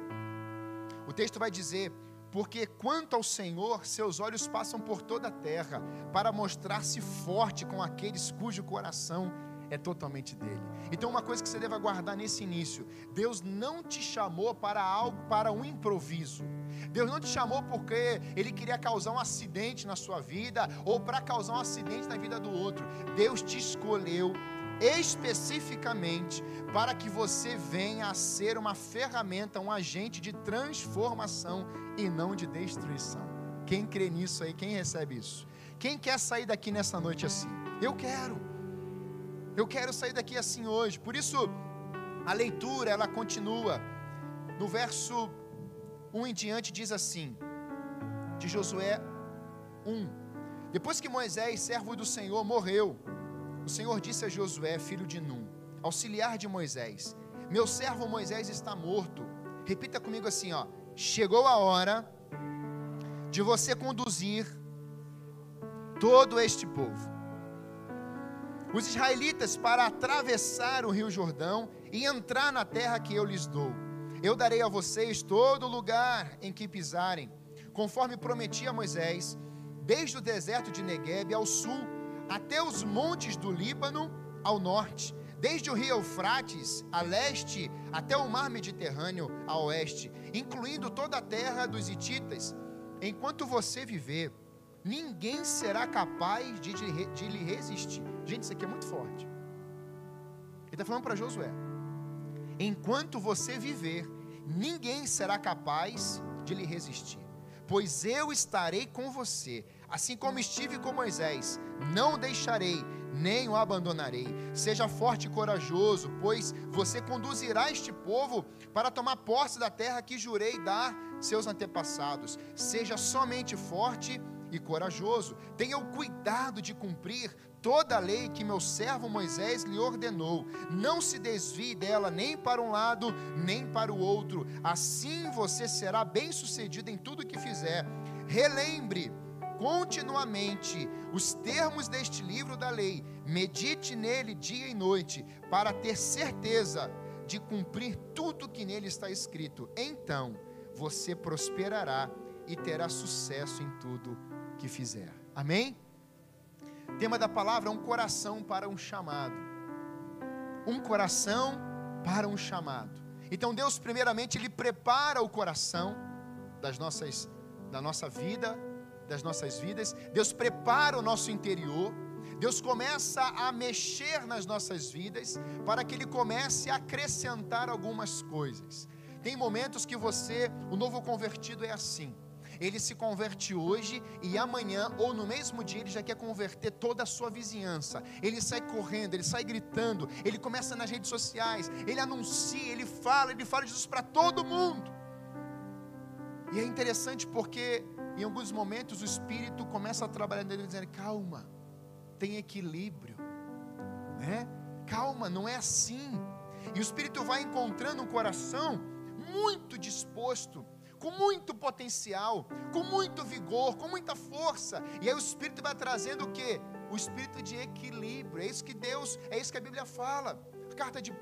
O texto vai dizer: Porque quanto ao Senhor, seus olhos passam por toda a terra, para mostrar-se forte com aqueles cujo coração é totalmente dele. Então, uma coisa que você deve guardar nesse início: Deus não te chamou para algo, para um improviso. Deus não te chamou porque Ele queria causar um acidente na sua vida ou para causar um acidente na vida do outro. Deus te escolheu especificamente para que você venha a ser uma ferramenta, um agente de transformação e não de destruição. Quem crê nisso aí, quem recebe isso? Quem quer sair daqui nessa noite assim? Eu quero. Eu quero sair daqui assim hoje. Por isso, a leitura ela continua. No verso 1 em diante diz assim, de Josué 1. Depois que Moisés, servo do Senhor, morreu, o Senhor disse a Josué, filho de Num, auxiliar de Moisés: Meu servo Moisés está morto. Repita comigo assim, ó: Chegou a hora de você conduzir todo este povo os israelitas para atravessar o rio Jordão e entrar na terra que eu lhes dou. Eu darei a vocês todo lugar em que pisarem, conforme prometi a Moisés, desde o deserto de Negueb ao sul, até os montes do Líbano ao norte, desde o rio Eufrates a leste até o mar Mediterrâneo a oeste, incluindo toda a terra dos Hititas. Enquanto você viver, ninguém será capaz de, de, de lhe resistir. Gente, isso aqui é muito forte. Ele está falando para Josué: enquanto você viver, ninguém será capaz de lhe resistir, pois eu estarei com você, assim como estive com Moisés, não deixarei, nem o abandonarei. Seja forte e corajoso, pois você conduzirá este povo para tomar posse da terra que jurei dar seus antepassados. Seja somente forte e corajoso. Tenha o cuidado de cumprir toda a lei que meu servo Moisés lhe ordenou. Não se desvie dela nem para um lado, nem para o outro. Assim você será bem-sucedido em tudo que fizer. Relembre continuamente os termos deste livro da lei. Medite nele dia e noite, para ter certeza de cumprir tudo que nele está escrito. Então você prosperará e terá sucesso em tudo que fizer. Amém? Tema da palavra um coração para um chamado. Um coração para um chamado. Então Deus primeiramente ele prepara o coração das nossas da nossa vida, das nossas vidas. Deus prepara o nosso interior. Deus começa a mexer nas nossas vidas para que ele comece a acrescentar algumas coisas. Tem momentos que você, o novo convertido é assim ele se converte hoje e amanhã ou no mesmo dia ele já quer converter toda a sua vizinhança. Ele sai correndo, ele sai gritando, ele começa nas redes sociais, ele anuncia, ele fala, ele fala de Jesus para todo mundo. E é interessante porque em alguns momentos o Espírito começa a trabalhar nele dizendo: calma, tem equilíbrio, né? Calma, não é assim. E o Espírito vai encontrando um coração muito disposto com muito potencial, com muito vigor, com muita força. E aí o Espírito vai trazendo o que? O espírito de equilíbrio. É isso que Deus, é isso que a Bíblia fala. A carta de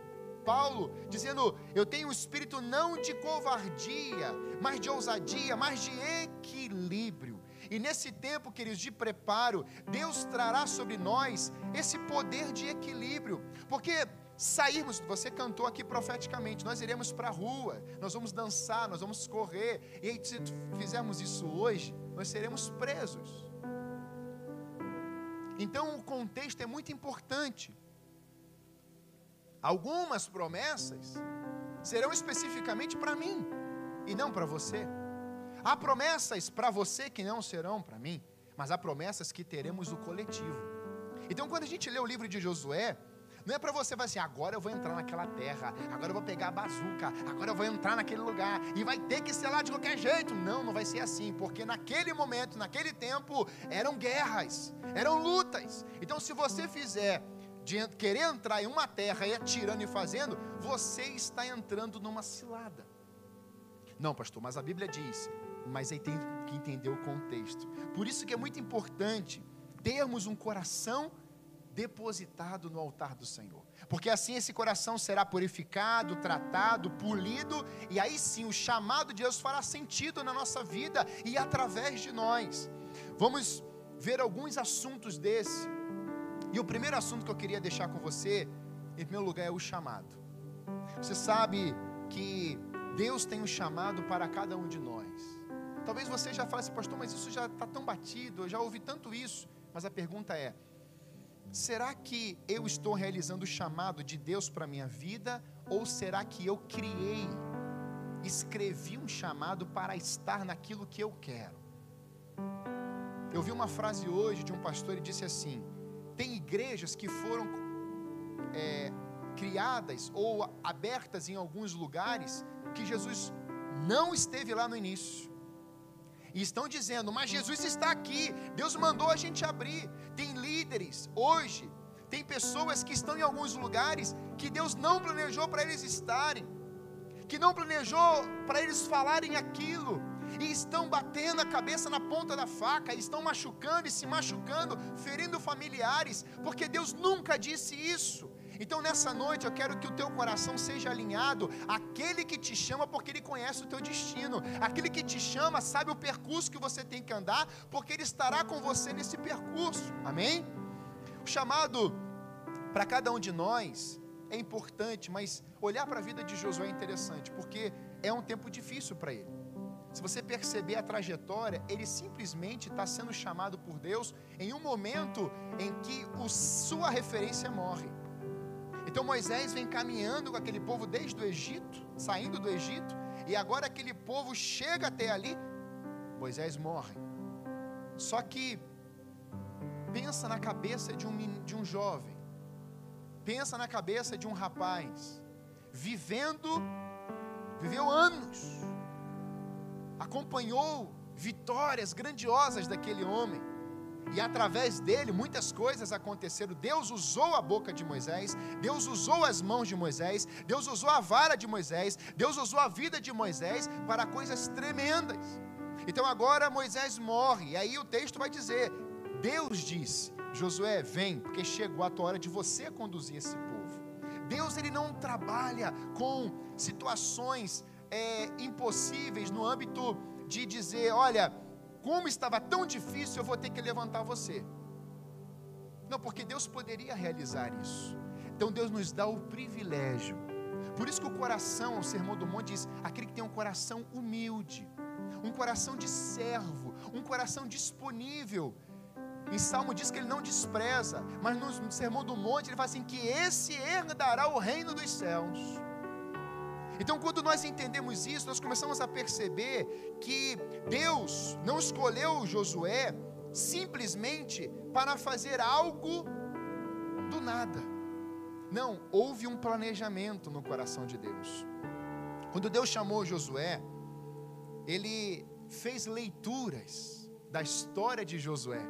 Paulo, dizendo: Eu tenho um espírito não de covardia, mas de ousadia, mas de equilíbrio. E nesse tempo, queridos, de preparo, Deus trará sobre nós esse poder de equilíbrio, porque sairmos, você cantou aqui profeticamente, nós iremos para a rua, nós vamos dançar, nós vamos correr, e aí, se fizermos isso hoje, nós seremos presos. Então o contexto é muito importante. Algumas promessas serão especificamente para mim e não para você. Há promessas para você que não serão para mim, mas há promessas que teremos o coletivo. Então, quando a gente lê o livro de Josué, não é para você falar assim, agora eu vou entrar naquela terra, agora eu vou pegar a bazuca, agora eu vou entrar naquele lugar e vai ter que ser lá de qualquer jeito. Não, não vai ser assim, porque naquele momento, naquele tempo, eram guerras, eram lutas. Então, se você fizer de querer entrar em uma terra e atirando e fazendo, você está entrando numa cilada. Não, pastor, mas a Bíblia diz, mas aí tem que entender o contexto. Por isso que é muito importante termos um coração depositado no altar do Senhor. Porque assim esse coração será purificado, tratado, polido, e aí sim o chamado de Deus fará sentido na nossa vida e através de nós. Vamos ver alguns assuntos desse. E o primeiro assunto que eu queria deixar com você, em primeiro lugar, é o chamado. Você sabe que Deus tem um chamado para cada um de nós. Talvez você já fale assim, pastor, mas isso já está tão batido, eu já ouvi tanto isso. Mas a pergunta é: será que eu estou realizando o chamado de Deus para a minha vida? Ou será que eu criei, escrevi um chamado para estar naquilo que eu quero? Eu vi uma frase hoje de um pastor e disse assim: tem igrejas que foram é, criadas ou abertas em alguns lugares que Jesus não esteve lá no início. E estão dizendo, mas Jesus está aqui, Deus mandou a gente abrir. Tem líderes hoje, tem pessoas que estão em alguns lugares que Deus não planejou para eles estarem, que não planejou para eles falarem aquilo, e estão batendo a cabeça na ponta da faca, estão machucando e se machucando, ferindo familiares, porque Deus nunca disse isso. Então nessa noite eu quero que o teu coração seja alinhado àquele que te chama porque ele conhece o teu destino. Aquele que te chama sabe o percurso que você tem que andar, porque ele estará com você nesse percurso. Amém? O chamado para cada um de nós é importante, mas olhar para a vida de Josué é interessante, porque é um tempo difícil para ele. Se você perceber a trajetória, ele simplesmente está sendo chamado por Deus em um momento em que o, sua referência morre. Então Moisés vem caminhando com aquele povo desde o Egito, saindo do Egito, e agora aquele povo chega até ali, Moisés morre. Só que pensa na cabeça de um, de um jovem, pensa na cabeça de um rapaz, vivendo, viveu anos, acompanhou vitórias grandiosas daquele homem e através dele muitas coisas aconteceram. Deus usou a boca de Moisés, Deus usou as mãos de Moisés, Deus usou a vara de Moisés, Deus usou a vida de Moisés para coisas tremendas. Então agora Moisés morre, e aí o texto vai dizer: Deus disse, Josué, vem, porque chegou a tua hora de você conduzir esse povo. Deus ele não trabalha com situações é, impossíveis no âmbito de dizer, olha, como estava tão difícil, eu vou ter que levantar você. Não, porque Deus poderia realizar isso. Então Deus nos dá o privilégio. Por isso que o coração, o sermão do monte diz: aquele que tem um coração humilde, um coração de servo, um coração disponível. Em Salmo diz que ele não despreza, mas no sermão do monte ele fala assim: que esse herdará o reino dos céus. Então, quando nós entendemos isso, nós começamos a perceber que Deus não escolheu Josué simplesmente para fazer algo do nada. Não, houve um planejamento no coração de Deus. Quando Deus chamou Josué, ele fez leituras da história de Josué,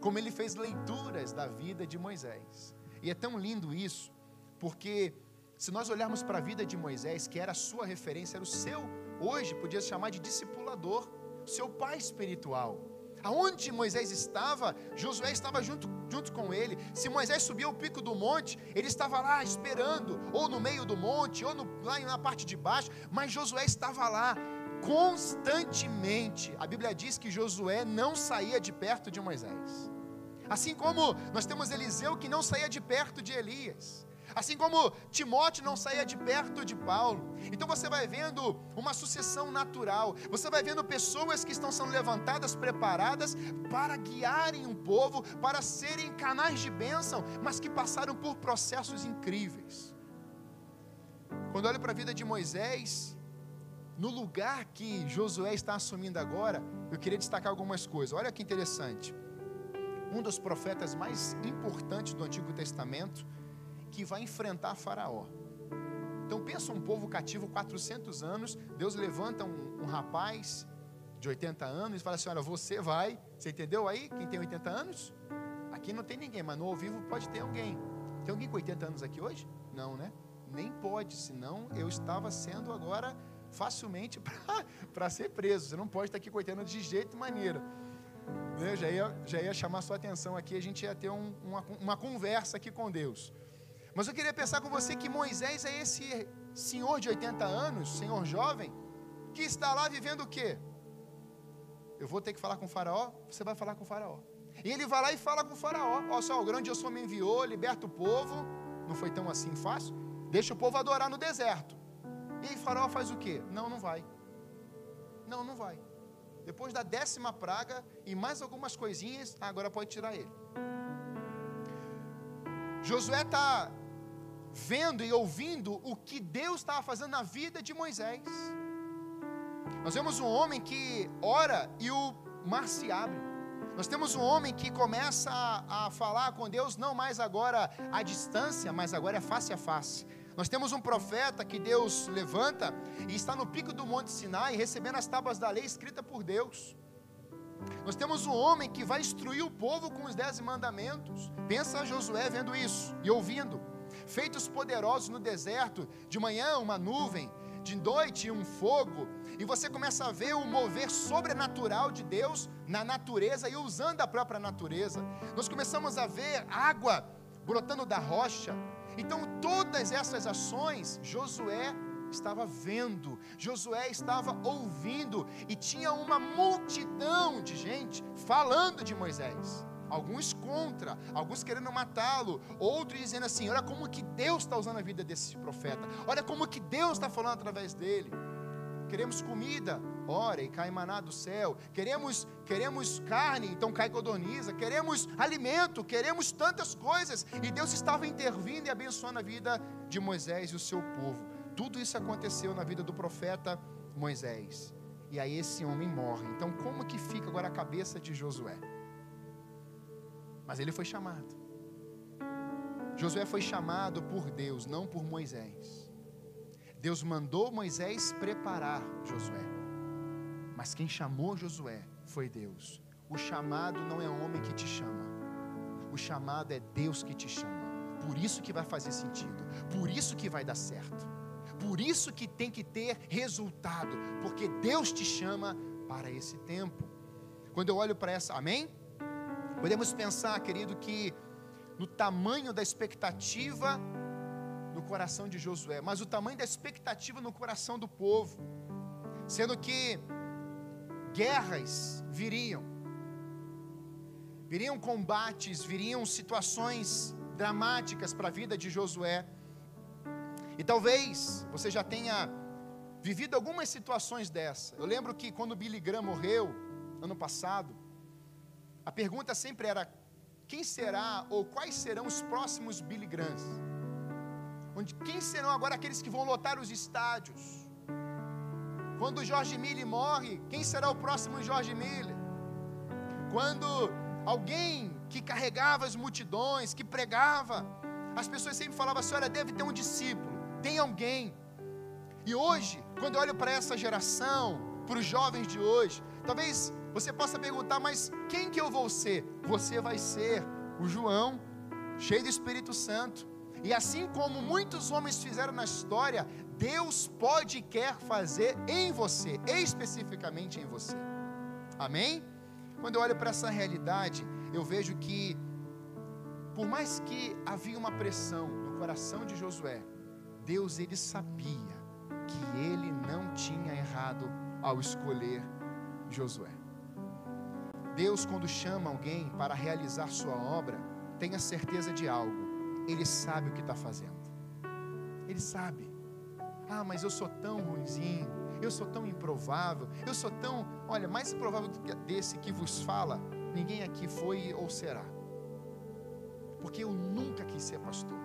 como ele fez leituras da vida de Moisés. E é tão lindo isso, porque Se nós olharmos para a vida de Moisés, que era a sua referência, era o seu, hoje podia se chamar de discipulador, seu pai espiritual. Aonde Moisés estava, Josué estava junto, junto com ele. Se Moisés subiu o pico do monte, ele estava lá esperando, ou no meio do monte, ou no, lá na parte de baixo, mas Josué estava lá constantemente. A Bíblia diz que Josué não saía de perto de Moisés. Assim como nós temos Eliseu que não saía de perto de Elias. Assim como Timóteo não saía de perto de Paulo. Então você vai vendo uma sucessão natural. Você vai vendo pessoas que estão sendo levantadas, preparadas para guiarem um povo, para serem canais de bênção, mas que passaram por processos incríveis. Quando olho para a vida de Moisés, no lugar que Josué está assumindo agora, eu queria destacar algumas coisas. Olha que interessante. Um dos profetas mais importantes do Antigo Testamento que vai enfrentar Faraó. Então pensa um povo cativo 400 anos, Deus levanta um, um rapaz de 80 anos e fala assim: Olha, você vai. Você entendeu aí? Quem tem 80 anos? Aqui não tem ninguém, mas no ao vivo pode ter alguém. Tem alguém com 80 anos aqui hoje? Não, né? Nem pode, senão eu estava sendo agora facilmente para ser preso. Você não pode estar aqui com 80 anos de jeito e maneira. Eu já ia, já ia chamar sua atenção aqui, a gente ia ter um, uma, uma conversa aqui com Deus. Mas eu queria pensar com você que Moisés é esse senhor de 80 anos, senhor jovem, que está lá vivendo o quê? Eu vou ter que falar com o faraó, você vai falar com o faraó. E ele vai lá e fala com o faraó. Ó, só o grande eu sou me enviou, liberta o povo. Não foi tão assim fácil. Deixa o povo adorar no deserto. E aí faraó faz o quê? Não, não vai. Não, não vai. Depois da décima praga e mais algumas coisinhas, agora pode tirar ele. Josué está vendo e ouvindo o que Deus estava fazendo na vida de Moisés. Nós vemos um homem que ora e o mar se abre. Nós temos um homem que começa a, a, falar com Deus, não mais agora à distância, mas agora é face a face. Nós temos um profeta que Deus levanta e está no pico do Monte Sinai, recebendo as tábuas da lei escrita por Deus. Nós temos um homem que vai instruir o povo com os dez mandamentos. Pensa Josué vendo isso e ouvindo feitos poderosos no deserto, de manhã uma nuvem, de noite um fogo, e você começa a ver o mover sobrenatural de Deus na natureza e usando a própria natureza. Nós começamos a ver água brotando da rocha. Então, todas essas ações, Josué estava vendo, Josué estava ouvindo, e tinha uma multidão de gente falando de Moisés alguns contra, alguns querendo matá-lo, outros dizendo assim: olha como que Deus está usando a vida desse profeta, olha como que Deus está falando através dele. Queremos comida, ora e cai maná do céu. Queremos, queremos carne, então cai codorniza. Queremos alimento, queremos tantas coisas. E Deus estava intervindo e abençoando a vida de Moisés e o seu povo. Tudo isso aconteceu na vida do profeta Moisés. E aí esse homem morre. Então como que fica agora a cabeça de Josué? Mas ele foi chamado. Josué foi chamado por Deus, não por Moisés. Deus mandou Moisés preparar Josué. Mas quem chamou Josué foi Deus. O chamado não é homem que te chama. O chamado é Deus que te chama. Por isso que vai fazer sentido. Por isso que vai dar certo. Por isso que tem que ter resultado. Porque Deus te chama para esse tempo. Quando eu olho para essa, amém? Podemos pensar, querido, que no tamanho da expectativa no coração de Josué, mas o tamanho da expectativa no coração do povo, sendo que guerras viriam, viriam combates, viriam situações dramáticas para a vida de Josué. E talvez você já tenha vivido algumas situações dessa. Eu lembro que quando Billy Graham morreu, ano passado, a pergunta sempre era: quem será ou quais serão os próximos Billy Grahams? Onde, quem serão agora aqueles que vão lotar os estádios? Quando Jorge Miller morre, quem será o próximo Jorge Miller? Quando alguém que carregava as multidões, que pregava, as pessoas sempre falavam assim: olha, deve ter um discípulo, tem alguém. E hoje, quando eu olho para essa geração, para os jovens de hoje, talvez você possa perguntar, mas quem que eu vou ser? Você vai ser o João, cheio do Espírito Santo. E assim como muitos homens fizeram na história, Deus pode e quer fazer em você, especificamente em você. Amém? Quando eu olho para essa realidade, eu vejo que, por mais que havia uma pressão no coração de Josué, Deus ele sabia que ele não tinha errado ao escolher Josué. Deus, quando chama alguém para realizar sua obra, tenha certeza de algo, ele sabe o que está fazendo. Ele sabe. Ah, mas eu sou tão ruimzinho, eu sou tão improvável, eu sou tão. Olha, mais improvável desse que vos fala, ninguém aqui foi ou será. Porque eu nunca quis ser pastor,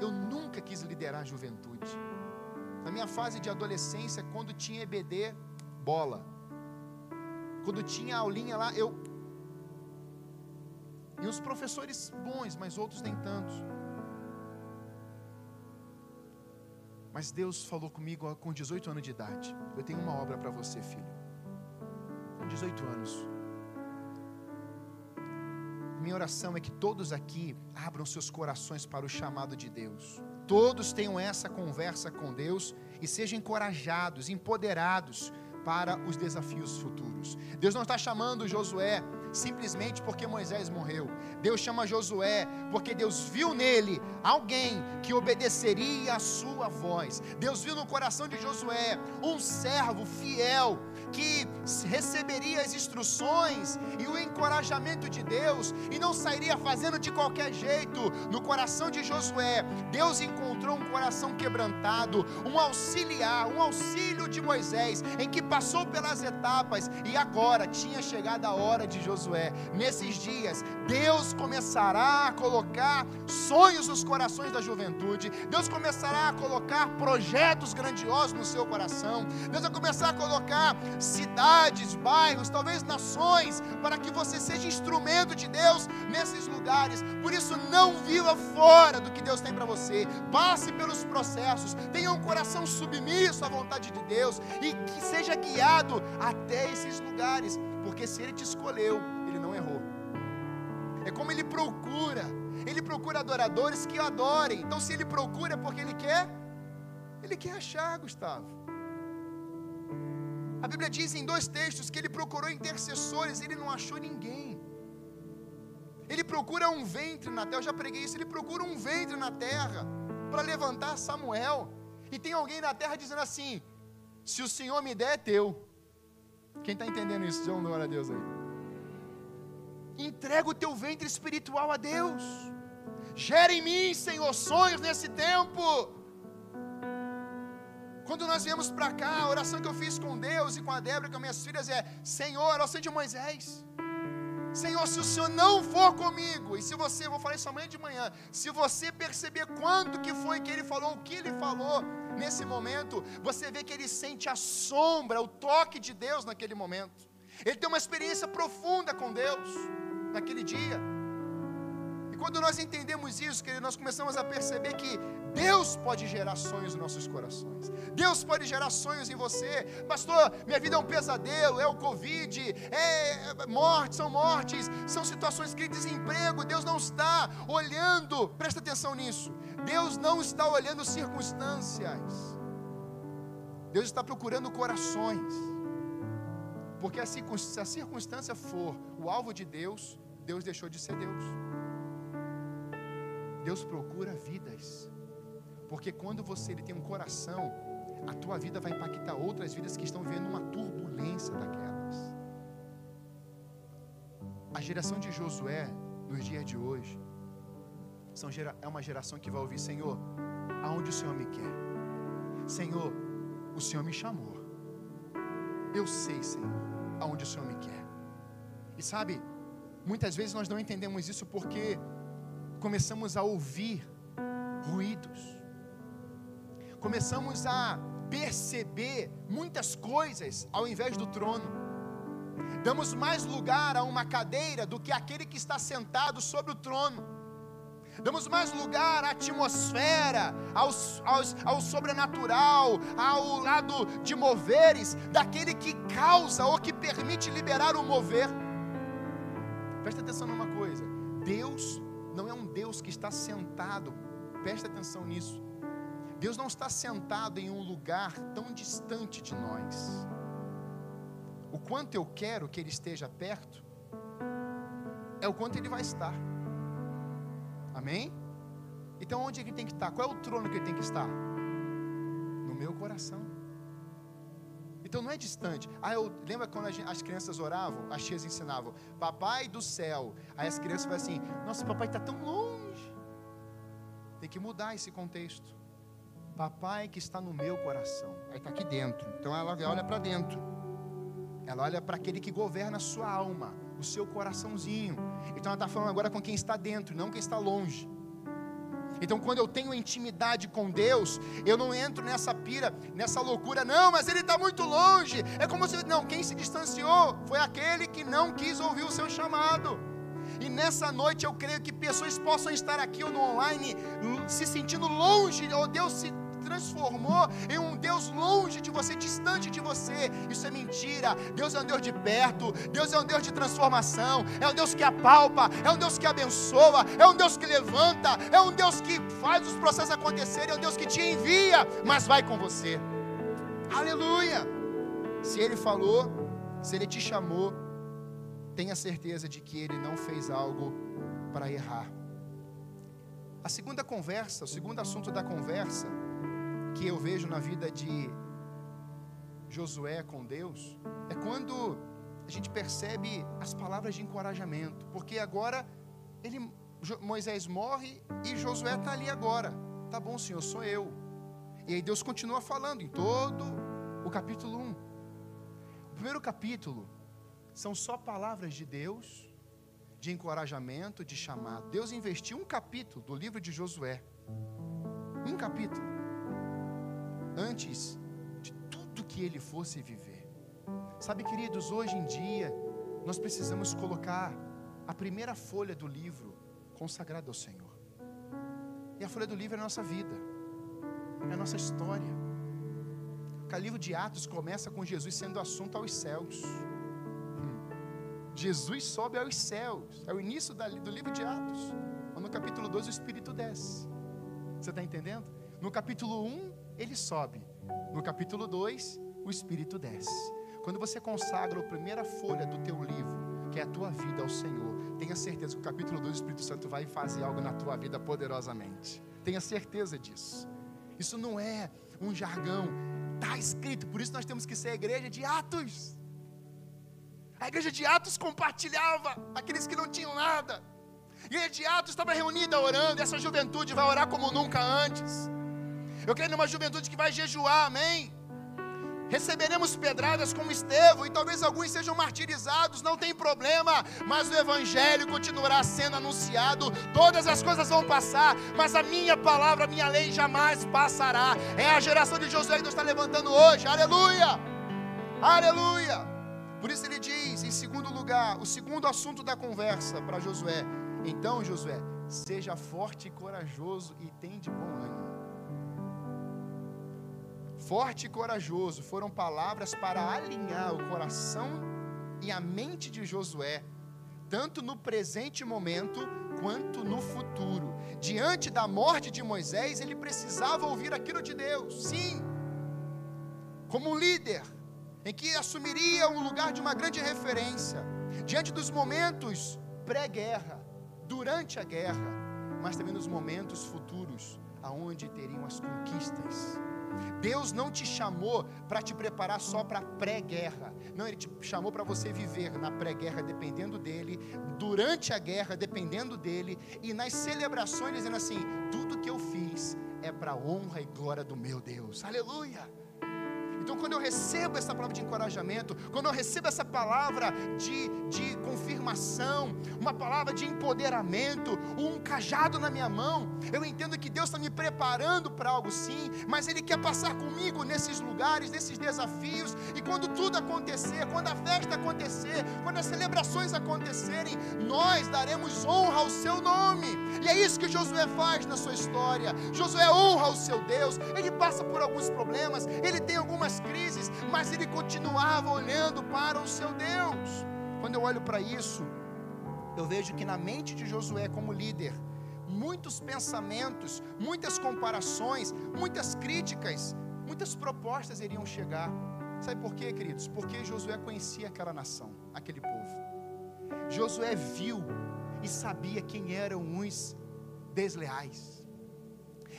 eu nunca quis liderar a juventude. Na minha fase de adolescência, quando tinha EBD, bola. Quando tinha aulinha lá, eu. E os professores bons, mas outros nem tantos. Mas Deus falou comigo com 18 anos de idade. Eu tenho uma obra para você, filho. Com 18 anos. Minha oração é que todos aqui abram seus corações para o chamado de Deus. Todos tenham essa conversa com Deus e sejam encorajados, empoderados para os desafios futuros. Deus não está chamando Josué simplesmente porque Moisés morreu. Deus chama Josué porque Deus viu nele alguém que obedeceria a sua voz. Deus viu no coração de Josué um servo fiel que receberia as instruções e o encorajamento de Deus e não sairia fazendo de qualquer jeito. No coração de Josué, Deus encontrou um coração quebrantado, um auxiliar, um auxílio de Moisés, em que passou pelas etapas e agora tinha chegado a hora de Josué. Nesses dias, Deus começará a colocar sonhos nos corações da juventude, Deus começará a colocar projetos grandiosos no seu coração, Deus vai começar a colocar cidades, bairros, talvez nações, para que você seja instrumento de Deus nesses lugares. Por isso, não viva fora do que Deus tem para você. Passe pelos processos, tenha um coração submisso à vontade de Deus e que seja guiado até esses lugares, porque se Ele te escolheu, Ele não errou. É como Ele procura. Ele procura adoradores que o adorem. Então, se Ele procura é porque Ele quer, Ele quer achar, Gustavo. A Bíblia diz em dois textos que ele procurou intercessores, ele não achou ninguém. Ele procura um ventre na terra, eu já preguei isso, ele procura um ventre na terra para levantar Samuel. E tem alguém na terra dizendo assim: se o Senhor me der, é teu. Quem está entendendo isso? Dê glória a Deus aí. Entrega o teu ventre espiritual a Deus. Gera em mim, Senhor, sonhos nesse tempo. Quando nós viemos para cá, a oração que eu fiz com Deus e com a Débora, com minhas filhas, é: Senhor, a oração de Moisés. Senhor, se o Senhor não for comigo, e se você, vou falar isso amanhã de manhã, se você perceber quanto que foi que ele falou, o que ele falou nesse momento, você vê que ele sente a sombra, o toque de Deus naquele momento. Ele tem uma experiência profunda com Deus naquele dia. Quando nós entendemos isso, que nós começamos a perceber que Deus pode gerar sonhos nos nossos corações. Deus pode gerar sonhos em você. Pastor, minha vida é um pesadelo, é o Covid, é morte, são mortes, são situações que desemprego. Deus não está olhando, presta atenção nisso. Deus não está olhando circunstâncias. Deus está procurando corações. Porque se a circunstância for o alvo de Deus, Deus deixou de ser Deus. Deus procura vidas. Porque quando você ele tem um coração, a tua vida vai impactar outras vidas que estão vivendo uma turbulência daquelas. A geração de Josué, nos dias de hoje, são, é uma geração que vai ouvir: Senhor, aonde o Senhor me quer? Senhor, o Senhor me chamou. Eu sei, Senhor, aonde o Senhor me quer. E sabe, muitas vezes nós não entendemos isso porque começamos a ouvir ruídos começamos a perceber muitas coisas ao invés do trono. Damos mais lugar a uma cadeira do que aquele que está sentado sobre o trono. Damos mais lugar à atmosfera, aos, ao sobrenatural, ao lado de moveres, daquele que causa ou que permite liberar o mover. Presta atenção numa coisa: Deus não é um Deus que está sentado Preste atenção nisso. Deus não está sentado em um lugar tão distante de nós. O quanto eu quero que Ele esteja perto, é o quanto Ele vai estar. Amém? Então onde ele tem que estar? Qual é o trono que ele tem que estar? No meu coração. Então não é distante. Ah, eu lembra quando gente, as crianças oravam, as tias ensinavam, Papai do céu. Aí as crianças falam assim: Nossa, papai está tão longe. Tem que mudar esse contexto. Papai que está no meu coração. Aí está aqui dentro. Então ela olha para dentro. Ela olha para aquele que governa a sua alma, o seu coraçãozinho. Então ela está falando agora com quem está dentro, não quem está longe. Então, quando eu tenho intimidade com Deus, eu não entro nessa pira, nessa loucura, não, mas Ele está muito longe. É como se, não, quem se distanciou foi aquele que não quis ouvir o seu chamado. E nessa noite eu creio que pessoas possam estar aqui ou no online se sentindo longe, ou Deus se transformou em um Deus longe de você, distante de você. Isso é mentira. Deus é um Deus de perto, Deus é um Deus de transformação, é um Deus que apalpa, é um Deus que abençoa, é um Deus que levanta, é um Deus que faz os processos acontecerem, é um Deus que te envia, mas vai com você. Aleluia! Se Ele falou, se Ele te chamou, tenha certeza de que Ele não fez algo para errar. A segunda conversa, o segundo assunto da conversa que eu vejo na vida de Josué com Deus é quando a gente percebe as palavras de encorajamento, porque agora ele, Moisés morre e Josué está ali agora. Tá bom, Senhor, sou eu. E aí Deus continua falando em todo o capítulo 1. O primeiro capítulo são só palavras de Deus, de encorajamento, de chamado. Deus investiu um capítulo do livro de Josué. Um capítulo antes de tudo que ele fosse viver. Sabe, queridos, hoje em dia, nós precisamos colocar a primeira folha do livro consagrada ao Senhor. E a folha do livro é a nossa vida, é a nossa história. O livro de Atos começa com Jesus sendo assunto aos céus. Hum. Jesus sobe aos céus, é o início do livro de Atos. No capítulo 2, o Espírito desce. Você está entendendo? No capítulo 1, ele sobe. No capítulo 2, o Espírito desce. Quando você consagra a primeira folha do teu livro, que é a tua vida ao Senhor, tenha certeza que o capítulo 2 o Espírito Santo vai fazer algo na tua vida poderosamente. Tenha certeza disso. Isso não é um jargão, está escrito, por isso nós temos que ser a igreja de Atos. A igreja de Atos compartilhava aqueles que não tinham nada. A igreja de Atos estava reunida orando, essa juventude vai orar como nunca antes. Eu creio numa juventude que vai jejuar, amém? Receberemos pedradas como Estevão, e talvez alguns sejam martirizados, não tem problema, mas o Evangelho continuará sendo anunciado, todas as coisas vão passar, mas a minha palavra, a minha lei jamais passará. É a geração de Josué que Deus está levantando hoje, aleluia, aleluia. Por isso ele diz, em segundo lugar, o segundo assunto da conversa para Josué: então, Josué, seja forte e corajoso e tem de bom ânimo. Forte e corajoso foram palavras para alinhar o coração e a mente de Josué, tanto no presente momento quanto no futuro. Diante da morte de Moisés, ele precisava ouvir aquilo de Deus, sim, como um líder, em que assumiria um lugar de uma grande referência, diante dos momentos pré-guerra, durante a guerra, mas também nos momentos futuros, aonde teriam as conquistas Deus não te chamou para te preparar só para pré-guerra. Não, Ele te chamou para você viver na pré-guerra dependendo dEle, durante a guerra dependendo dEle, e nas celebrações dizendo assim: tudo que eu fiz é para a honra e glória do meu Deus. Aleluia! Então, quando eu recebo essa palavra de encorajamento, quando eu recebo essa palavra de, de confirmação, uma palavra de empoderamento, um cajado na minha mão, eu entendo que Deus está me preparando para algo sim, mas Ele quer passar comigo nesses lugares, nesses desafios, e quando tudo acontecer, quando a festa acontecer, quando as celebrações acontecerem, nós daremos honra ao Seu nome, e é isso que Josué faz na sua história. Josué honra o seu Deus, ele passa por alguns problemas, ele tem algumas crises, mas ele continuava olhando para o seu Deus. Quando eu olho para isso, eu vejo que na mente de Josué, como líder, muitos pensamentos, muitas comparações, muitas críticas, muitas propostas iriam chegar. Sabe por quê, queridos? Porque Josué conhecia aquela nação, aquele povo. Josué viu e sabia quem eram os desleais.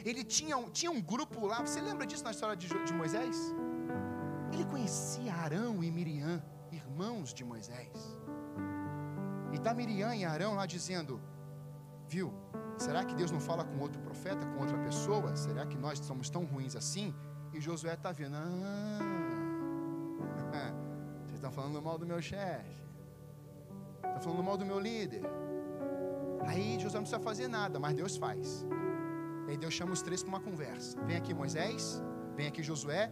Ele tinha, tinha um grupo lá, você lembra disso na história de, de Moisés? Ele conhecia Arão e Miriam, irmãos de Moisés. E está Miriam e Arão lá dizendo: Viu, será que Deus não fala com outro profeta, com outra pessoa? Será que nós somos tão ruins assim? E Josué está vendo: Ah, vocês estão falando mal do meu chefe, estão falando mal do meu líder. Aí Josué não precisa fazer nada, mas Deus faz. E aí Deus chama os três para uma conversa. Vem aqui Moisés, vem aqui Josué,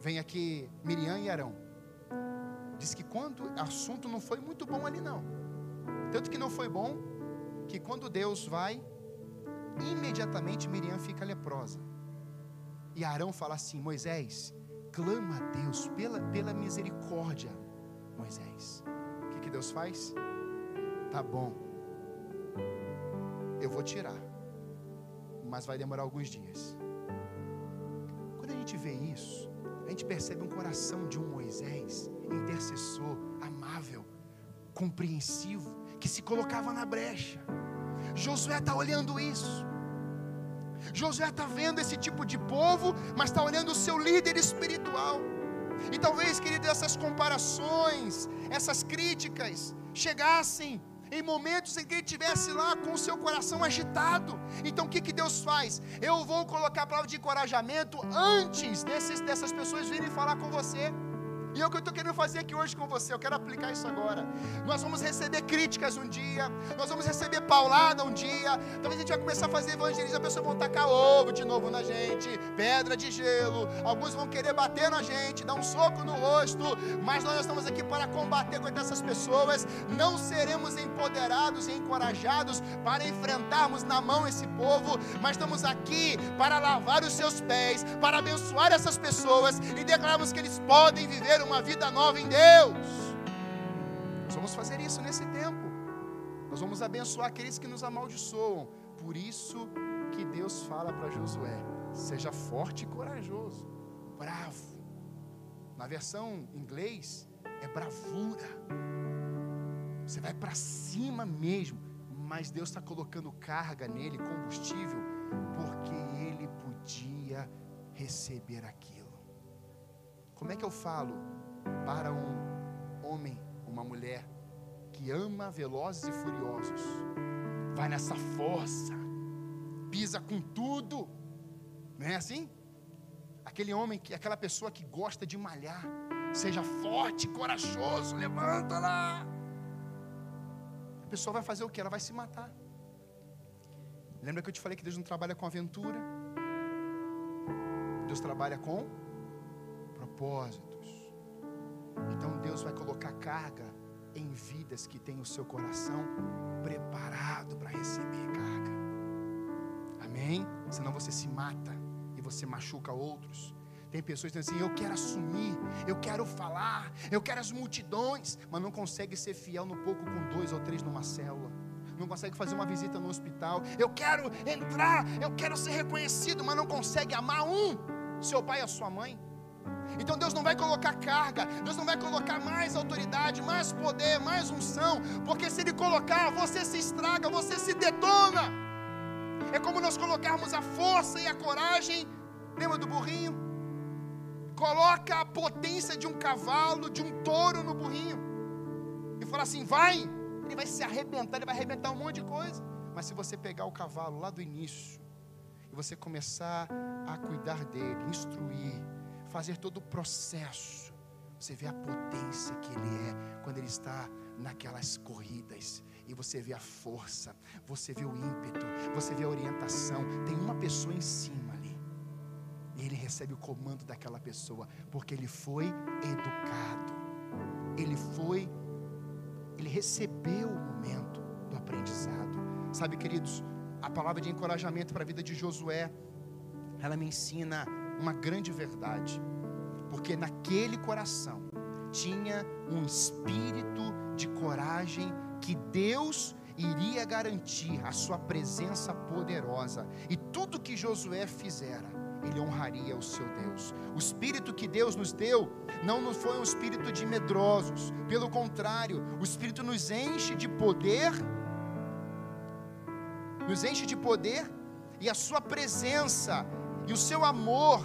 vem aqui Miriam e Arão. Diz que quando o assunto não foi muito bom ali não. Tanto que não foi bom que quando Deus vai, imediatamente Miriam fica leprosa. E Arão fala assim: Moisés, clama a Deus pela, pela misericórdia, Moisés. O que, que Deus faz? Tá bom, eu vou tirar, mas vai demorar alguns dias. Quando a gente vê isso, a gente percebe um coração de um Moisés, intercessor, amável, compreensivo, que se colocava na brecha. Josué está olhando isso. Josué está vendo esse tipo de povo, mas está olhando o seu líder espiritual. E talvez, querido, essas comparações, essas críticas chegassem em momentos em que ele estivesse lá com o seu coração agitado. Então o que, que Deus faz? Eu vou colocar a palavra de encorajamento antes desses, dessas pessoas virem falar com você. E é o que eu estou querendo fazer aqui hoje com você, eu quero aplicar isso agora. Nós vamos receber críticas um dia, nós vamos receber paulada um dia. Talvez a gente vai começar a fazer evangelismo, as pessoas vão tacar ovo de novo na gente, pedra de gelo. Alguns vão querer bater na gente, dar um soco no rosto. Mas nós estamos aqui para combater contra essas pessoas. Não seremos empoderados e encorajados para enfrentarmos na mão esse povo, mas estamos aqui para lavar os seus pés, para abençoar essas pessoas e declararmos que eles podem viver uma vida nova em Deus. Nós vamos fazer isso nesse tempo. Nós vamos abençoar aqueles que nos amaldiçoam. Por isso que Deus fala para Josué: seja forte e corajoso, bravo. Na versão inglês é bravura. Você vai para cima mesmo. Mas Deus está colocando carga nele, combustível, porque ele podia receber aquilo. Como é que eu falo para um homem, uma mulher que ama velozes e furiosos? Vai nessa força, pisa com tudo, não é assim? Aquele homem, que, aquela pessoa que gosta de malhar, seja forte, corajoso, levanta lá. A pessoa vai fazer o que? Ela vai se matar. Lembra que eu te falei que Deus não trabalha com aventura? Deus trabalha com propósitos. Então Deus vai colocar carga em vidas que têm o seu coração preparado para receber carga. Amém? Senão você se mata e você machuca outros. Tem pessoas que dizem assim: Eu quero assumir, eu quero falar, eu quero as multidões, mas não consegue ser fiel no pouco com dois ou três numa célula. Não consegue fazer uma visita no hospital. Eu quero entrar, eu quero ser reconhecido, mas não consegue amar um, seu pai e a sua mãe. Então Deus não vai colocar carga, Deus não vai colocar mais autoridade, mais poder, mais unção, porque se Ele colocar, você se estraga, você se detona. É como nós colocarmos a força e a coragem, lembra do burrinho? Coloca a potência de um cavalo, de um touro no burrinho, e fala assim: vai, ele vai se arrebentar, ele vai arrebentar um monte de coisa. Mas se você pegar o cavalo lá do início, e você começar a cuidar dele, instruir, fazer todo o processo, você vê a potência que ele é quando ele está naquelas corridas. E você vê a força, você vê o ímpeto, você vê a orientação. Tem uma pessoa em cima ali. E ele recebe o comando daquela pessoa, porque ele foi educado. Ele foi, ele recebeu o momento do aprendizado. Sabe, queridos, a palavra de encorajamento para a vida de Josué, ela me ensina uma grande verdade, porque naquele coração tinha um espírito de coragem que Deus iria garantir a sua presença poderosa. E tudo que Josué fizera, ele honraria o seu Deus. O espírito que Deus nos deu não foi um espírito de medrosos, pelo contrário, o espírito nos enche de poder, nos enche de poder, e a sua presença e o seu amor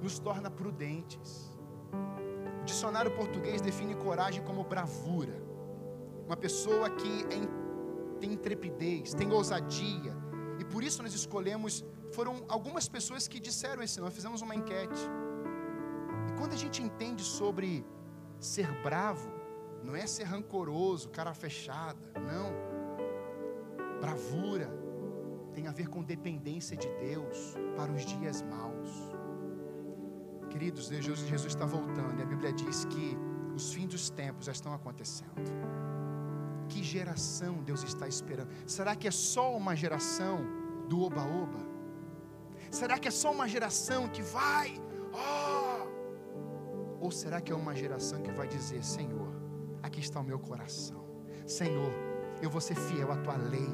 nos torna prudentes. O dicionário português define coragem como bravura. Uma pessoa que é, tem intrepidez, tem ousadia. E por isso nós escolhemos, foram algumas pessoas que disseram esse nome, fizemos uma enquete. E quando a gente entende sobre ser bravo, não é ser rancoroso, cara fechada, não. Bravura tem a ver com dependência de Deus para os dias maus. Queridos, Jesus, está voltando e a Bíblia diz que os fins dos tempos já estão acontecendo. Que geração Deus está esperando? Será que é só uma geração do oba-oba? Será que é só uma geração que vai? Oh! Ou será que é uma geração que vai dizer: Senhor, aqui está o meu coração. Senhor, eu vou ser fiel à tua lei.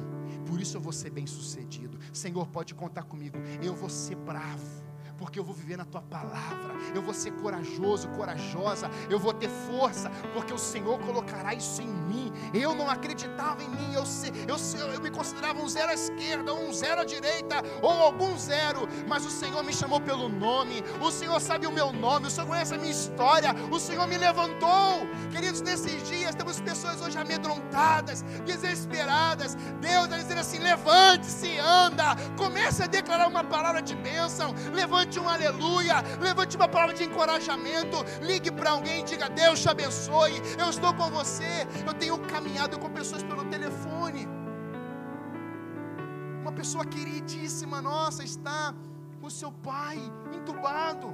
Por isso eu vou ser bem sucedido. Senhor, pode contar comigo. Eu vou ser bravo porque eu vou viver na tua palavra, eu vou ser corajoso, corajosa, eu vou ter força, porque o Senhor colocará isso em mim. Eu não acreditava em mim, eu, eu, eu me considerava um zero à esquerda, um zero à direita, ou algum zero, mas o Senhor me chamou pelo nome, o Senhor sabe o meu nome, o Senhor conhece a minha história, o Senhor me levantou. Queridos, nesses dias temos pessoas hoje amedrontadas, desesperadas. Deus está dizendo assim: levante-se, anda, comece a declarar uma palavra de bênção, levante levante um aleluia, levante uma palavra de encorajamento, ligue para alguém e diga: Deus te abençoe, eu estou com você. Eu tenho caminhado com pessoas pelo telefone. Uma pessoa queridíssima nossa está com seu pai entubado.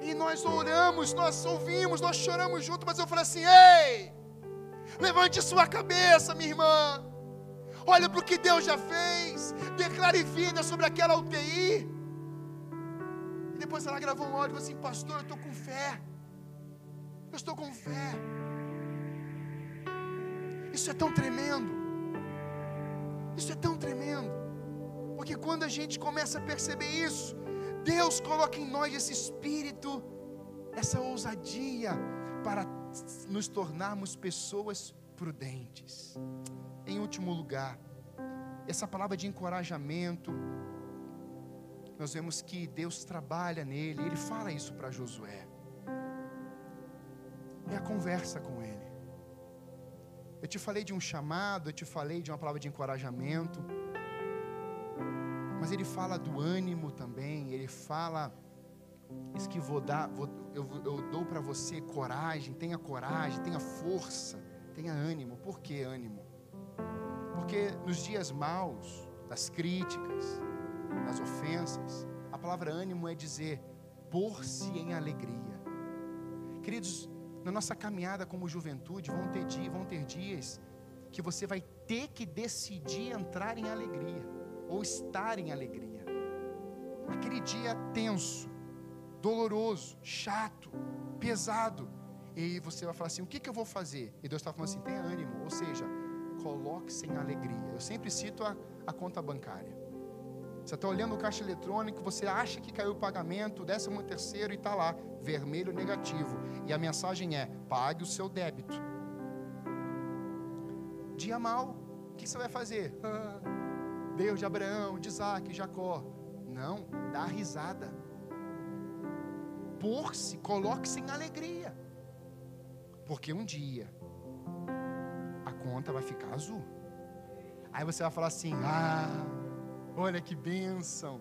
E nós oramos, nós ouvimos, nós choramos junto, mas eu falei assim: ei, levante sua cabeça, minha irmã. Olha para o que Deus já fez. Declare vida sobre aquela UTI depois ela gravou um áudio e assim: Pastor, eu estou com fé. Eu estou com fé. Isso é tão tremendo. Isso é tão tremendo. Porque quando a gente começa a perceber isso, Deus coloca em nós esse espírito, essa ousadia para nos tornarmos pessoas prudentes. Em último lugar, essa palavra de encorajamento, nós vemos que Deus trabalha nele, ele fala isso para Josué. É a conversa com ele. Eu te falei de um chamado, eu te falei de uma palavra de encorajamento, mas ele fala do ânimo também, ele fala isso que vou dar, vou, eu, eu dou para você coragem, tenha coragem, tenha força, tenha ânimo. Por que ânimo? Porque nos dias maus, das críticas, nas ofensas. A palavra ânimo é dizer pôr-se em alegria. Queridos, na nossa caminhada como juventude, vão ter, dia, vão ter dias que você vai ter que decidir entrar em alegria ou estar em alegria. Aquele dia tenso, doloroso, chato, pesado. E você vai falar assim: o que, que eu vou fazer? E Deus está falando assim: tenha ânimo, ou seja, coloque-se em alegria. Eu sempre cito a, a conta bancária. Você está olhando o caixa eletrônico, você acha que caiu o pagamento, décimo terceiro e está lá, vermelho negativo. E a mensagem é: pague o seu débito. Dia mal, o que você vai fazer? Deus de Abraão, de Isaac, Jacó. Não, dá risada. Por-se, coloque-se em alegria. Porque um dia a conta vai ficar azul. Aí você vai falar assim: ah Olha que bênção.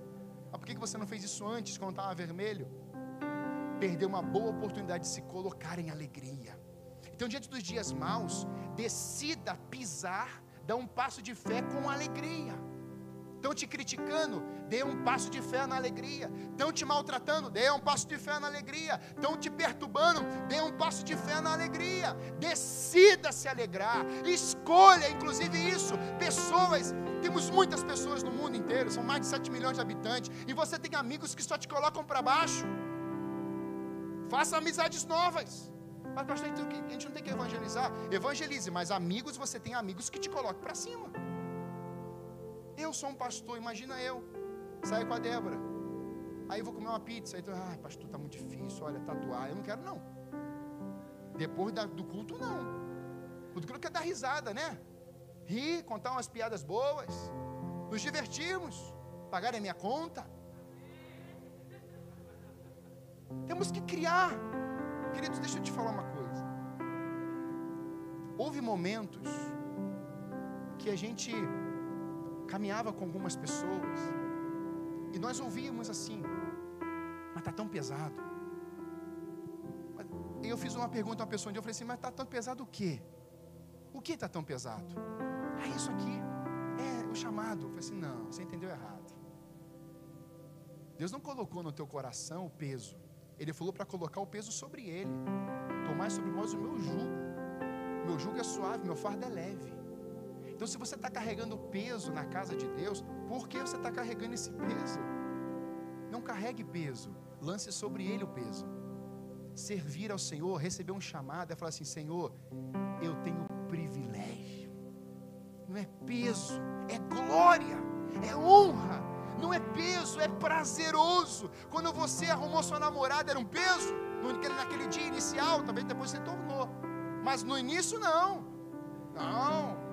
Mas por que você não fez isso antes, quando estava vermelho? Perdeu uma boa oportunidade de se colocar em alegria. Então, diante dos dias maus, decida pisar, dar um passo de fé com alegria. Estão te criticando, dê um passo de fé na alegria. Estão te maltratando, dê um passo de fé na alegria. Estão te perturbando, dê um passo de fé na alegria. Decida se alegrar. Escolha, inclusive, isso. Pessoas, temos muitas pessoas no mundo inteiro, são mais de 7 milhões de habitantes. E você tem amigos que só te colocam para baixo. Faça amizades novas. Mas, pastor, então, a gente não tem que evangelizar? Evangelize, mas amigos, você tem amigos que te colocam para cima. Eu sou um pastor, imagina eu, sair com a Débora. Aí vou comer uma pizza. Aí tu, ah, pastor, tá muito difícil, olha, tatuar. Eu não quero, não. Depois da, do culto, não. O culto quer dar risada, né? Rir, contar umas piadas boas. Nos divertirmos. Pagar a minha conta. Temos que criar. Queridos, deixa eu te falar uma coisa. Houve momentos que a gente caminhava com algumas pessoas e nós ouvíamos assim, mas tá tão pesado. E eu fiz uma pergunta a uma pessoa um dia, eu falei assim, mas tá tão pesado o quê? O que está tão pesado? Ah, isso aqui. É o chamado. Eu falei assim, não, você entendeu errado. Deus não colocou no teu coração o peso. Ele falou para colocar o peso sobre ele. Tomar sobre nós o meu jugo. Meu jugo é suave, meu fardo é leve. Então, se você está carregando peso na casa de Deus, por que você está carregando esse peso? Não carregue peso, lance sobre ele o peso. Servir ao Senhor, receber um chamado, é falar assim: Senhor, eu tenho privilégio. Não é peso, é glória, é honra não é peso, é prazeroso. Quando você arrumou sua namorada, era um peso? Naquele dia inicial, também depois você tornou. Mas no início, não. Não.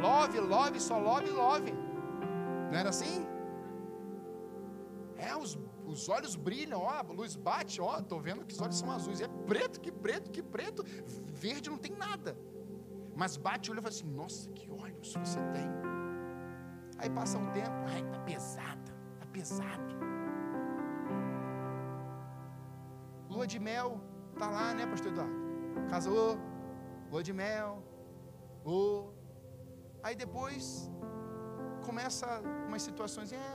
Love, love, só love, love. Não era assim? É, os, os olhos brilham, ó, a luz bate, ó, tô vendo que os olhos são azuis. É preto, que preto, que preto. Verde não tem nada. Mas bate o olho e fala assim: Nossa, que olhos você tem. Aí passa um tempo, ai, tá pesada, tá pesado. Lua de mel, tá lá, né, pastor Eduardo? Casou, lua de mel, oh. Aí depois começa umas situações, é,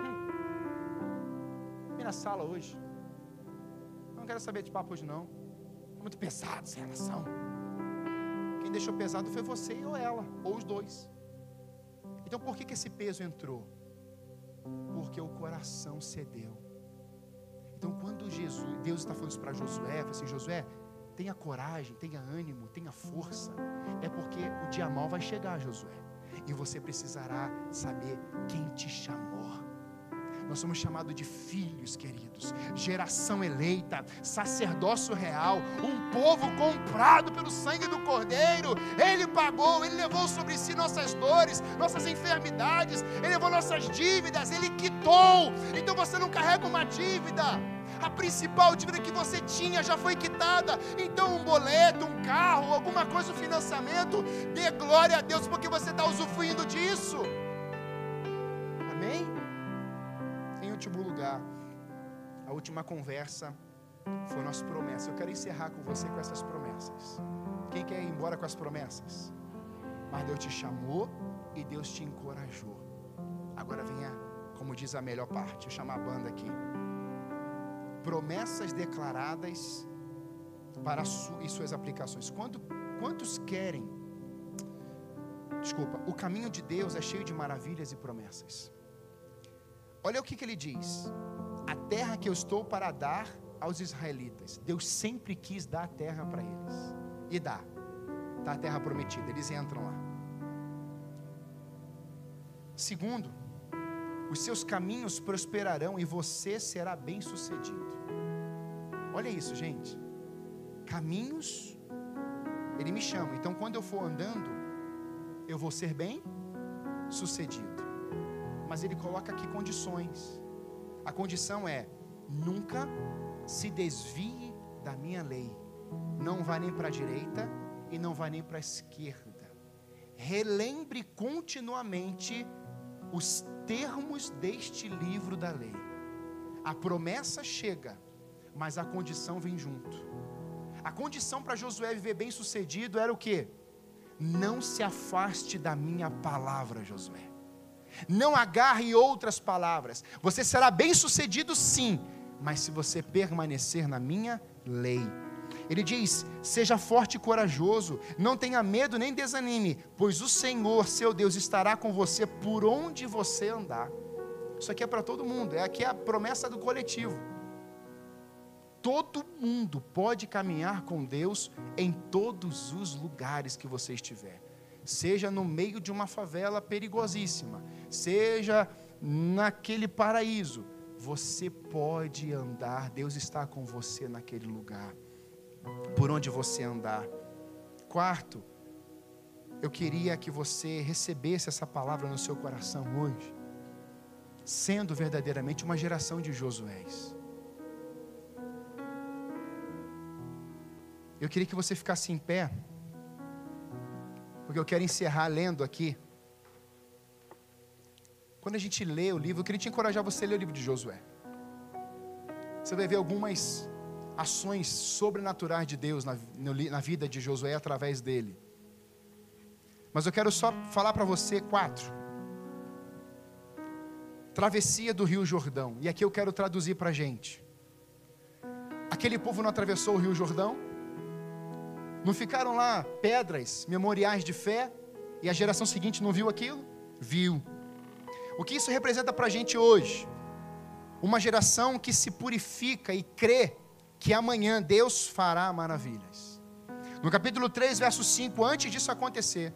hum, vem na sala hoje. Não quero saber de papo hoje não. É muito pesado essa relação. Quem deixou pesado foi você ou ela, ou os dois. Então por que, que esse peso entrou? Porque o coração cedeu. Então quando Jesus, Deus está falando isso para Josué, assim, Josué, tenha coragem, tenha ânimo, tenha força. É porque o dia mal vai chegar, Josué. E você precisará saber quem te chamou. Nós somos chamados de filhos, queridos, geração eleita, sacerdócio real, um povo comprado pelo sangue do Cordeiro. Ele pagou, ele levou sobre si nossas dores, nossas enfermidades, ele levou nossas dívidas, ele quitou. Então você não carrega uma dívida. A principal dívida que você tinha já foi quitada. Então, um boleto, um carro, alguma coisa, um financiamento, dê glória a Deus, porque você está usufruindo disso. último lugar, a última conversa foi nossa promessa. Eu quero encerrar com você com essas promessas. Quem quer ir embora com as promessas? Mas Deus te chamou e Deus te encorajou. Agora venha, como diz a melhor parte, eu a banda aqui. Promessas declaradas para su, e suas aplicações. Quando, quantos querem? Desculpa, o caminho de Deus é cheio de maravilhas e promessas. Olha o que, que ele diz: a terra que eu estou para dar aos israelitas. Deus sempre quis dar a terra para eles. E dá. Está a terra prometida. Eles entram lá. Segundo, os seus caminhos prosperarão e você será bem sucedido. Olha isso, gente. Caminhos, ele me chama. Então, quando eu for andando, eu vou ser bem sucedido mas ele coloca aqui condições. A condição é: nunca se desvie da minha lei. Não vá nem para a direita e não vá nem para a esquerda. Relembre continuamente os termos deste livro da lei. A promessa chega, mas a condição vem junto. A condição para Josué viver bem sucedido era o que? Não se afaste da minha palavra, Josué. Não agarre outras palavras. Você será bem sucedido, sim, mas se você permanecer na minha lei. Ele diz: seja forte e corajoso, não tenha medo nem desanime, pois o Senhor, seu Deus, estará com você por onde você andar. Isso aqui é para todo mundo, é aqui a promessa do coletivo. todo mundo pode caminhar com Deus em todos os lugares que você estiver. Seja no meio de uma favela perigosíssima, seja naquele paraíso, você pode andar, Deus está com você naquele lugar, por onde você andar. Quarto, eu queria que você recebesse essa palavra no seu coração hoje, sendo verdadeiramente uma geração de Josués. Eu queria que você ficasse em pé, porque eu quero encerrar lendo aqui. Quando a gente lê o livro, eu queria te encorajar você a ler o livro de Josué. Você vai ver algumas ações sobrenaturais de Deus na, na vida de Josué através dele. Mas eu quero só falar para você quatro. Travessia do Rio Jordão. E aqui eu quero traduzir para a gente. Aquele povo não atravessou o Rio Jordão? Não ficaram lá pedras, memoriais de fé, e a geração seguinte não viu aquilo? Viu. O que isso representa para a gente hoje? Uma geração que se purifica e crê que amanhã Deus fará maravilhas. No capítulo 3, verso 5, antes disso acontecer,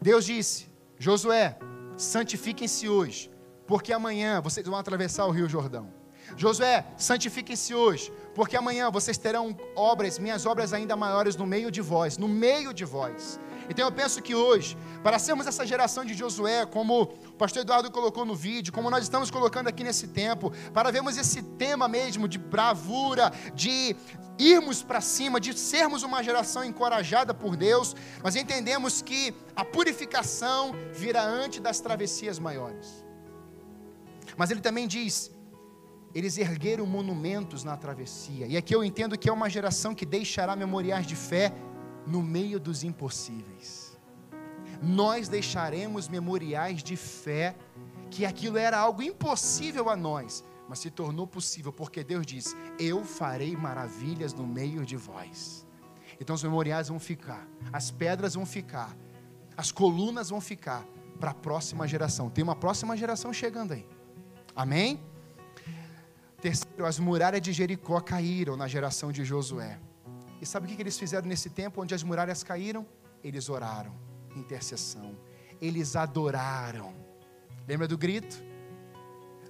Deus disse: Josué, santifiquem-se hoje, porque amanhã vocês vão atravessar o Rio Jordão. Josué, santifiquem-se hoje, porque amanhã vocês terão obras, minhas obras ainda maiores no meio de vós, no meio de vós. Então eu penso que hoje, para sermos essa geração de Josué, como o pastor Eduardo colocou no vídeo, como nós estamos colocando aqui nesse tempo, para vermos esse tema mesmo de bravura, de irmos para cima, de sermos uma geração encorajada por Deus, nós entendemos que a purificação virá antes das travessias maiores. Mas ele também diz eles ergueram monumentos na travessia. E aqui eu entendo que é uma geração que deixará memoriais de fé no meio dos impossíveis. Nós deixaremos memoriais de fé que aquilo era algo impossível a nós, mas se tornou possível porque Deus disse: Eu farei maravilhas no meio de vós. Então os memoriais vão ficar, as pedras vão ficar, as colunas vão ficar para a próxima geração. Tem uma próxima geração chegando aí. Amém? Terceiro, as muralhas de Jericó caíram na geração de Josué. E sabe o que eles fizeram nesse tempo onde as muralhas caíram? Eles oraram, intercessão. Eles adoraram. Lembra do grito?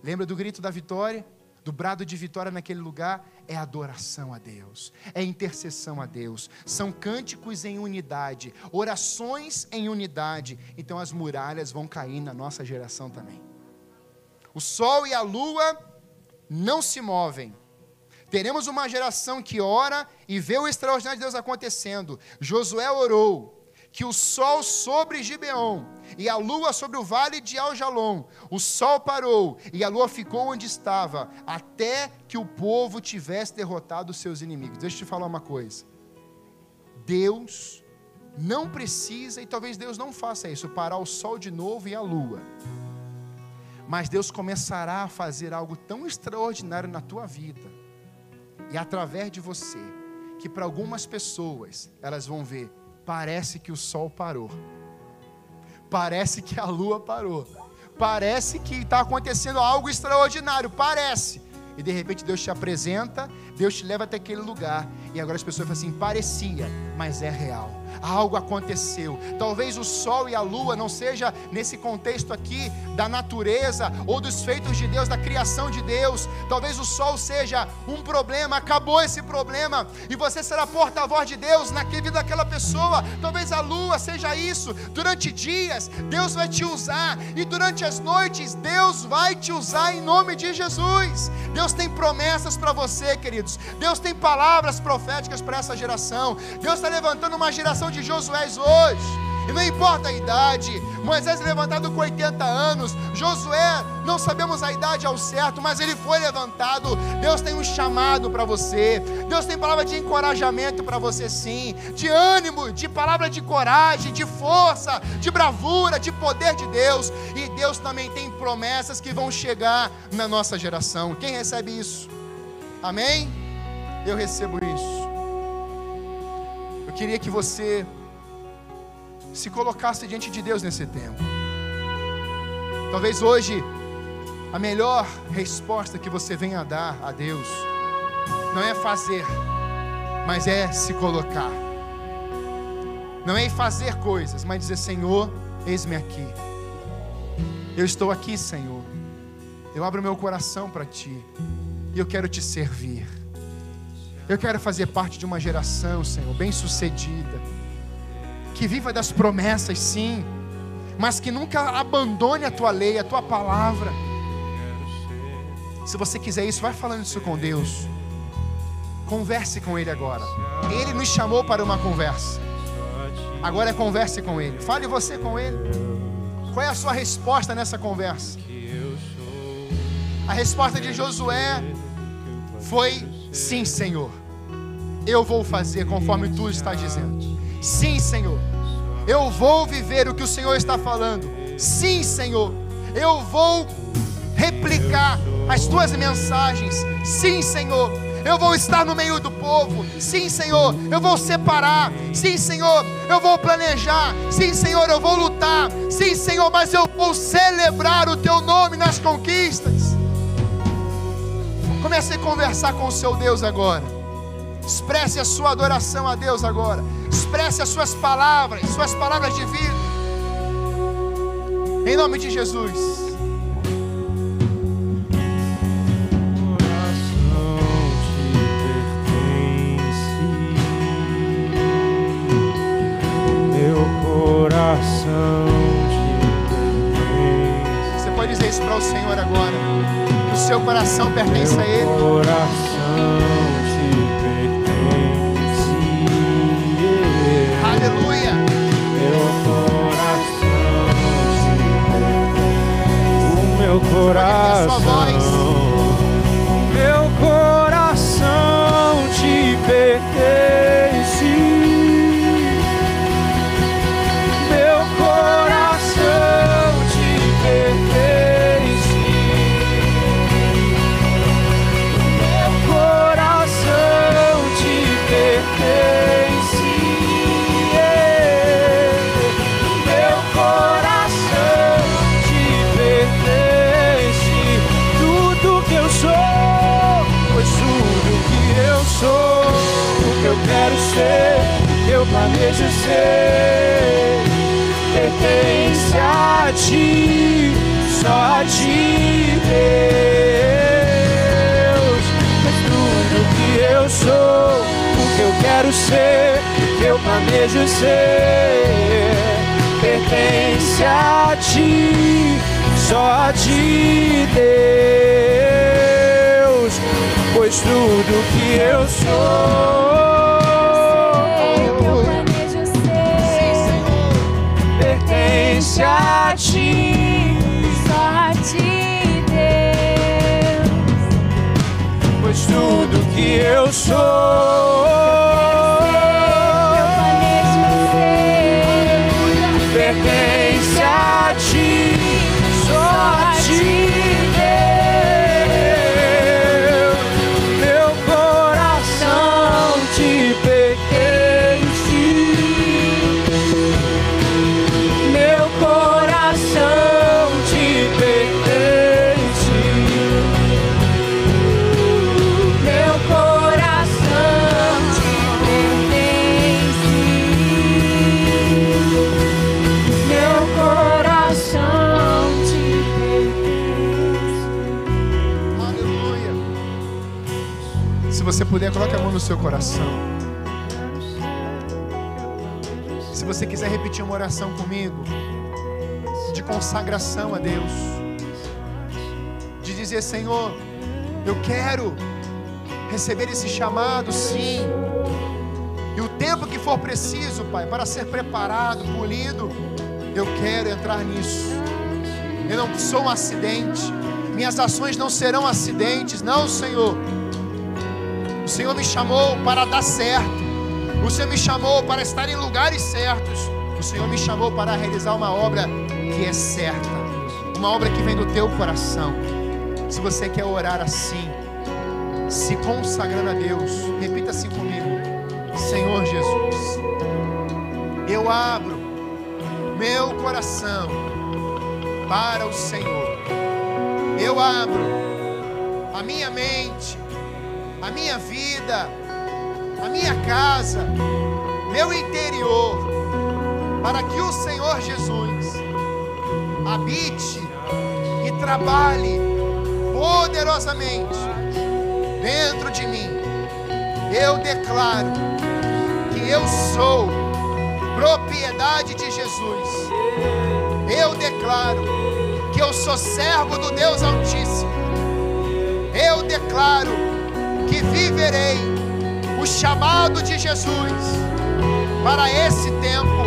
Lembra do grito da vitória? Do brado de vitória naquele lugar? É adoração a Deus, é intercessão a Deus, são cânticos em unidade, orações em unidade. Então as muralhas vão cair na nossa geração também. O sol e a lua não se movem. Teremos uma geração que ora e vê o extraordinário de Deus acontecendo. Josué orou que o sol sobre Gibeon e a lua sobre o vale de Aljalom, o sol parou e a lua ficou onde estava, até que o povo tivesse derrotado os seus inimigos. Deixa eu te falar uma coisa. Deus não precisa, e talvez Deus não faça isso, parar o sol de novo e a lua mas Deus começará a fazer algo tão extraordinário na tua vida e através de você, que para algumas pessoas elas vão ver, parece que o sol parou, parece que a lua parou, parece que está acontecendo algo extraordinário, parece, e de repente Deus te apresenta, Deus te leva até aquele lugar, e agora as pessoas falam assim: parecia, mas é real algo aconteceu. Talvez o sol e a lua não seja nesse contexto aqui da natureza ou dos feitos de Deus, da criação de Deus. Talvez o sol seja um problema, acabou esse problema e você será porta-voz de Deus na vida daquela pessoa. Talvez a lua seja isso. Durante dias, Deus vai te usar e durante as noites, Deus vai te usar em nome de Jesus. Deus tem promessas para você, queridos. Deus tem palavras proféticas para essa geração. Deus está levantando uma geração geração de Josué hoje. E não importa a idade, Moisés levantado com 80 anos, Josué, não sabemos a idade ao certo, mas ele foi levantado. Deus tem um chamado para você, Deus tem palavra de encorajamento para você, sim, de ânimo, de palavra de coragem, de força, de bravura, de poder de Deus. E Deus também tem promessas que vão chegar na nossa geração. Quem recebe isso? Amém? Eu recebo isso queria que você se colocasse diante de Deus nesse tempo. Talvez hoje a melhor resposta que você venha dar a Deus não é fazer, mas é se colocar. Não é fazer coisas, mas dizer: Senhor, eis-me aqui. Eu estou aqui, Senhor. Eu abro meu coração para Ti e eu quero te servir. Eu quero fazer parte de uma geração, Senhor, bem-sucedida, que viva das promessas, sim, mas que nunca abandone a tua lei, a tua palavra. Se você quiser isso, vai falando isso com Deus. Converse com Ele agora. Ele nos chamou para uma conversa. Agora é converse com Ele. Fale você com Ele. Qual é a sua resposta nessa conversa? A resposta de Josué foi: Sim, Senhor. Eu vou fazer conforme tu está dizendo. Sim, Senhor. Eu vou viver o que o Senhor está falando. Sim, Senhor. Eu vou replicar as tuas mensagens. Sim, Senhor. Eu vou estar no meio do povo. Sim, Senhor. Eu vou separar. Sim, Senhor. Eu vou planejar. Sim, Senhor. Eu vou lutar. Sim, Senhor. Mas eu vou celebrar o teu nome nas conquistas. Comece a conversar com o seu Deus agora. Expresse a sua adoração a Deus agora. Expresse as suas palavras, suas palavras de vida. Em nome de Jesus. Se você quiser repetir uma oração comigo, de consagração a Deus, de dizer: Senhor, eu quero receber esse chamado, sim. E o tempo que for preciso, Pai, para ser preparado, polido, eu quero entrar nisso. Eu não sou um acidente. Minhas ações não serão acidentes, não, Senhor. O Senhor me chamou para dar certo. O Senhor me chamou para estar em lugares certos. O Senhor me chamou para realizar uma obra que é certa. Uma obra que vem do teu coração. Se você quer orar assim, se consagrando a Deus, repita assim comigo: Senhor Jesus, eu abro meu coração para o Senhor. Eu abro a minha mente a minha vida, a minha casa, meu interior, para que o Senhor Jesus habite e trabalhe poderosamente dentro de mim. Eu declaro que eu sou propriedade de Jesus. Eu declaro que eu sou servo do Deus Altíssimo. Eu declaro que viverei o chamado de Jesus para esse tempo.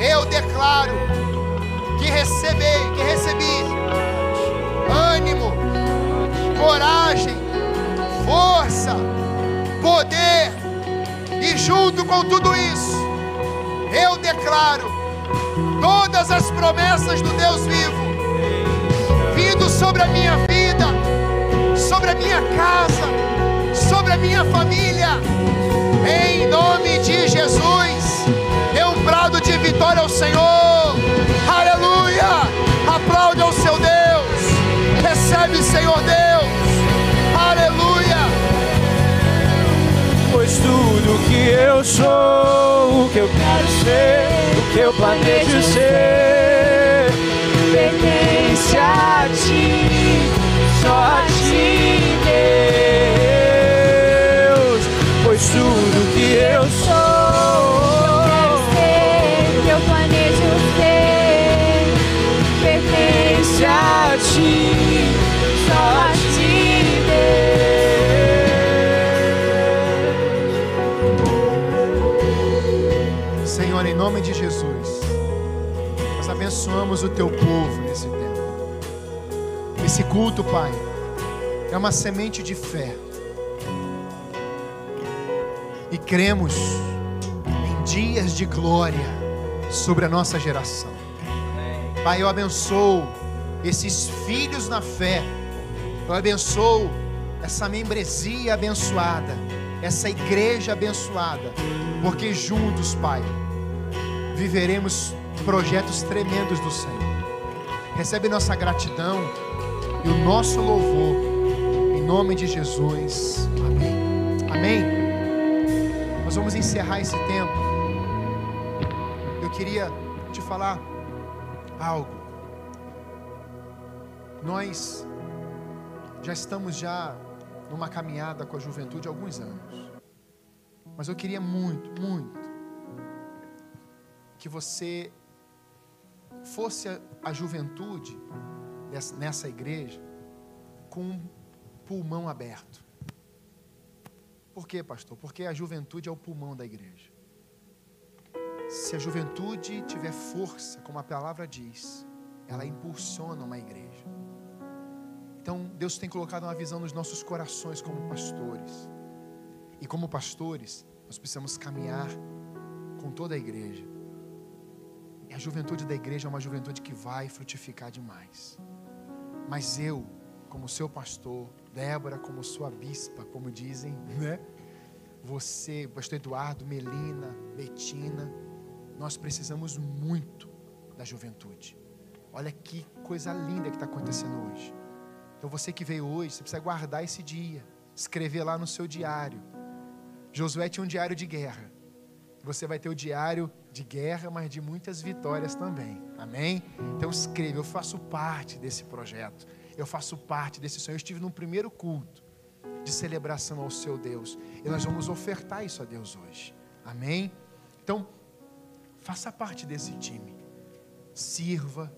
Eu declaro que recebi, que recebi ânimo, coragem, força, poder e junto com tudo isso, eu declaro todas as promessas do Deus vivo vindo sobre a minha vida, sobre a minha casa, sobre a minha família. Em nome de Jesus, dê um brado de vitória ao Senhor. Aleluia! Aplaude ao seu Deus. Recebe, Senhor Deus. Aleluia! Pois tudo que eu sou, o que eu quero ser, o que eu planejo ser, pertence a ti, só a ti, abençoamos o teu povo nesse tempo. Esse culto, Pai, é uma semente de fé. E cremos em dias de glória sobre a nossa geração. Pai, eu abençoo esses filhos na fé. Eu abençoo essa membresia abençoada, essa igreja abençoada, porque juntos, Pai, viveremos projetos tremendos do Senhor. Recebe nossa gratidão e o nosso louvor, em nome de Jesus. Amém. Amém. Nós vamos encerrar esse tempo. Eu queria te falar algo. Nós já estamos já numa caminhada com a juventude há alguns anos. Mas eu queria muito, muito que você fosse a, a juventude dessa, nessa igreja com um pulmão aberto. Por quê, pastor? Porque a juventude é o pulmão da igreja. Se a juventude tiver força, como a palavra diz, ela impulsiona uma igreja. Então, Deus tem colocado uma visão nos nossos corações como pastores. E como pastores, nós precisamos caminhar com toda a igreja. A juventude da igreja é uma juventude que vai frutificar demais. Mas eu, como seu pastor, Débora, como sua bispa, como dizem, né? Você, pastor Eduardo, Melina, Betina, nós precisamos muito da juventude. Olha que coisa linda que está acontecendo hoje. Então você que veio hoje, você precisa guardar esse dia, escrever lá no seu diário. Josué tinha um diário de guerra. Você vai ter o diário de guerra, mas de muitas vitórias também. Amém? Então escreva, eu faço parte desse projeto. Eu faço parte desse sonho. Eu estive no primeiro culto de celebração ao seu Deus. E nós vamos ofertar isso a Deus hoje. Amém? Então, faça parte desse time. Sirva.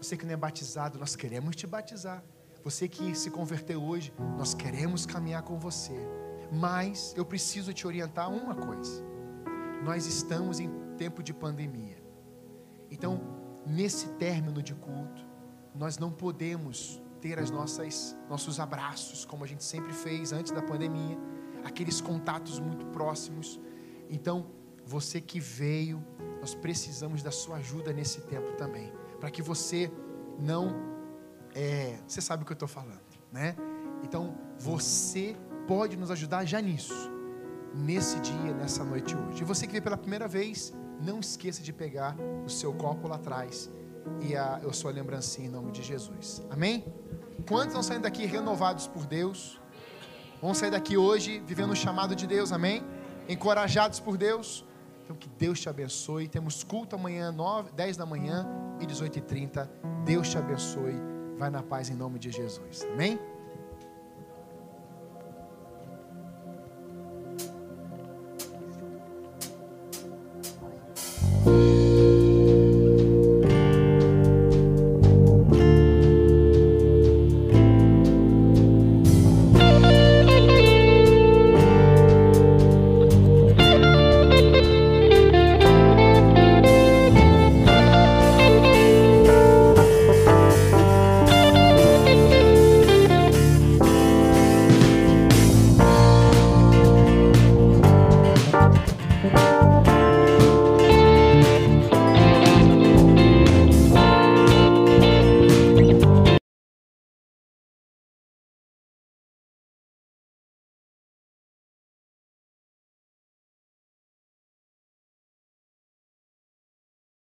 Você que não é batizado, nós queremos te batizar. Você que se converteu hoje, nós queremos caminhar com você. Mas eu preciso te orientar uma coisa. Nós estamos em tempo de pandemia. Então, nesse término de culto, nós não podemos ter as nossas nossos abraços como a gente sempre fez antes da pandemia, aqueles contatos muito próximos. Então, você que veio, nós precisamos da sua ajuda nesse tempo também, para que você não é, você sabe o que eu estou falando, né? Então, você pode nos ajudar já nisso, nesse dia, nessa noite hoje. E você que veio pela primeira vez, não esqueça de pegar o seu copo lá atrás e a, a sua lembrancinha em nome de Jesus. Amém? Quantos estão saindo daqui renovados por Deus? Vamos sair daqui hoje vivendo o chamado de Deus, amém? Encorajados por Deus. Então que Deus te abençoe. Temos culto amanhã, 9, 10 da manhã e 18h30. Deus te abençoe. Vai na paz em nome de Jesus. Amém?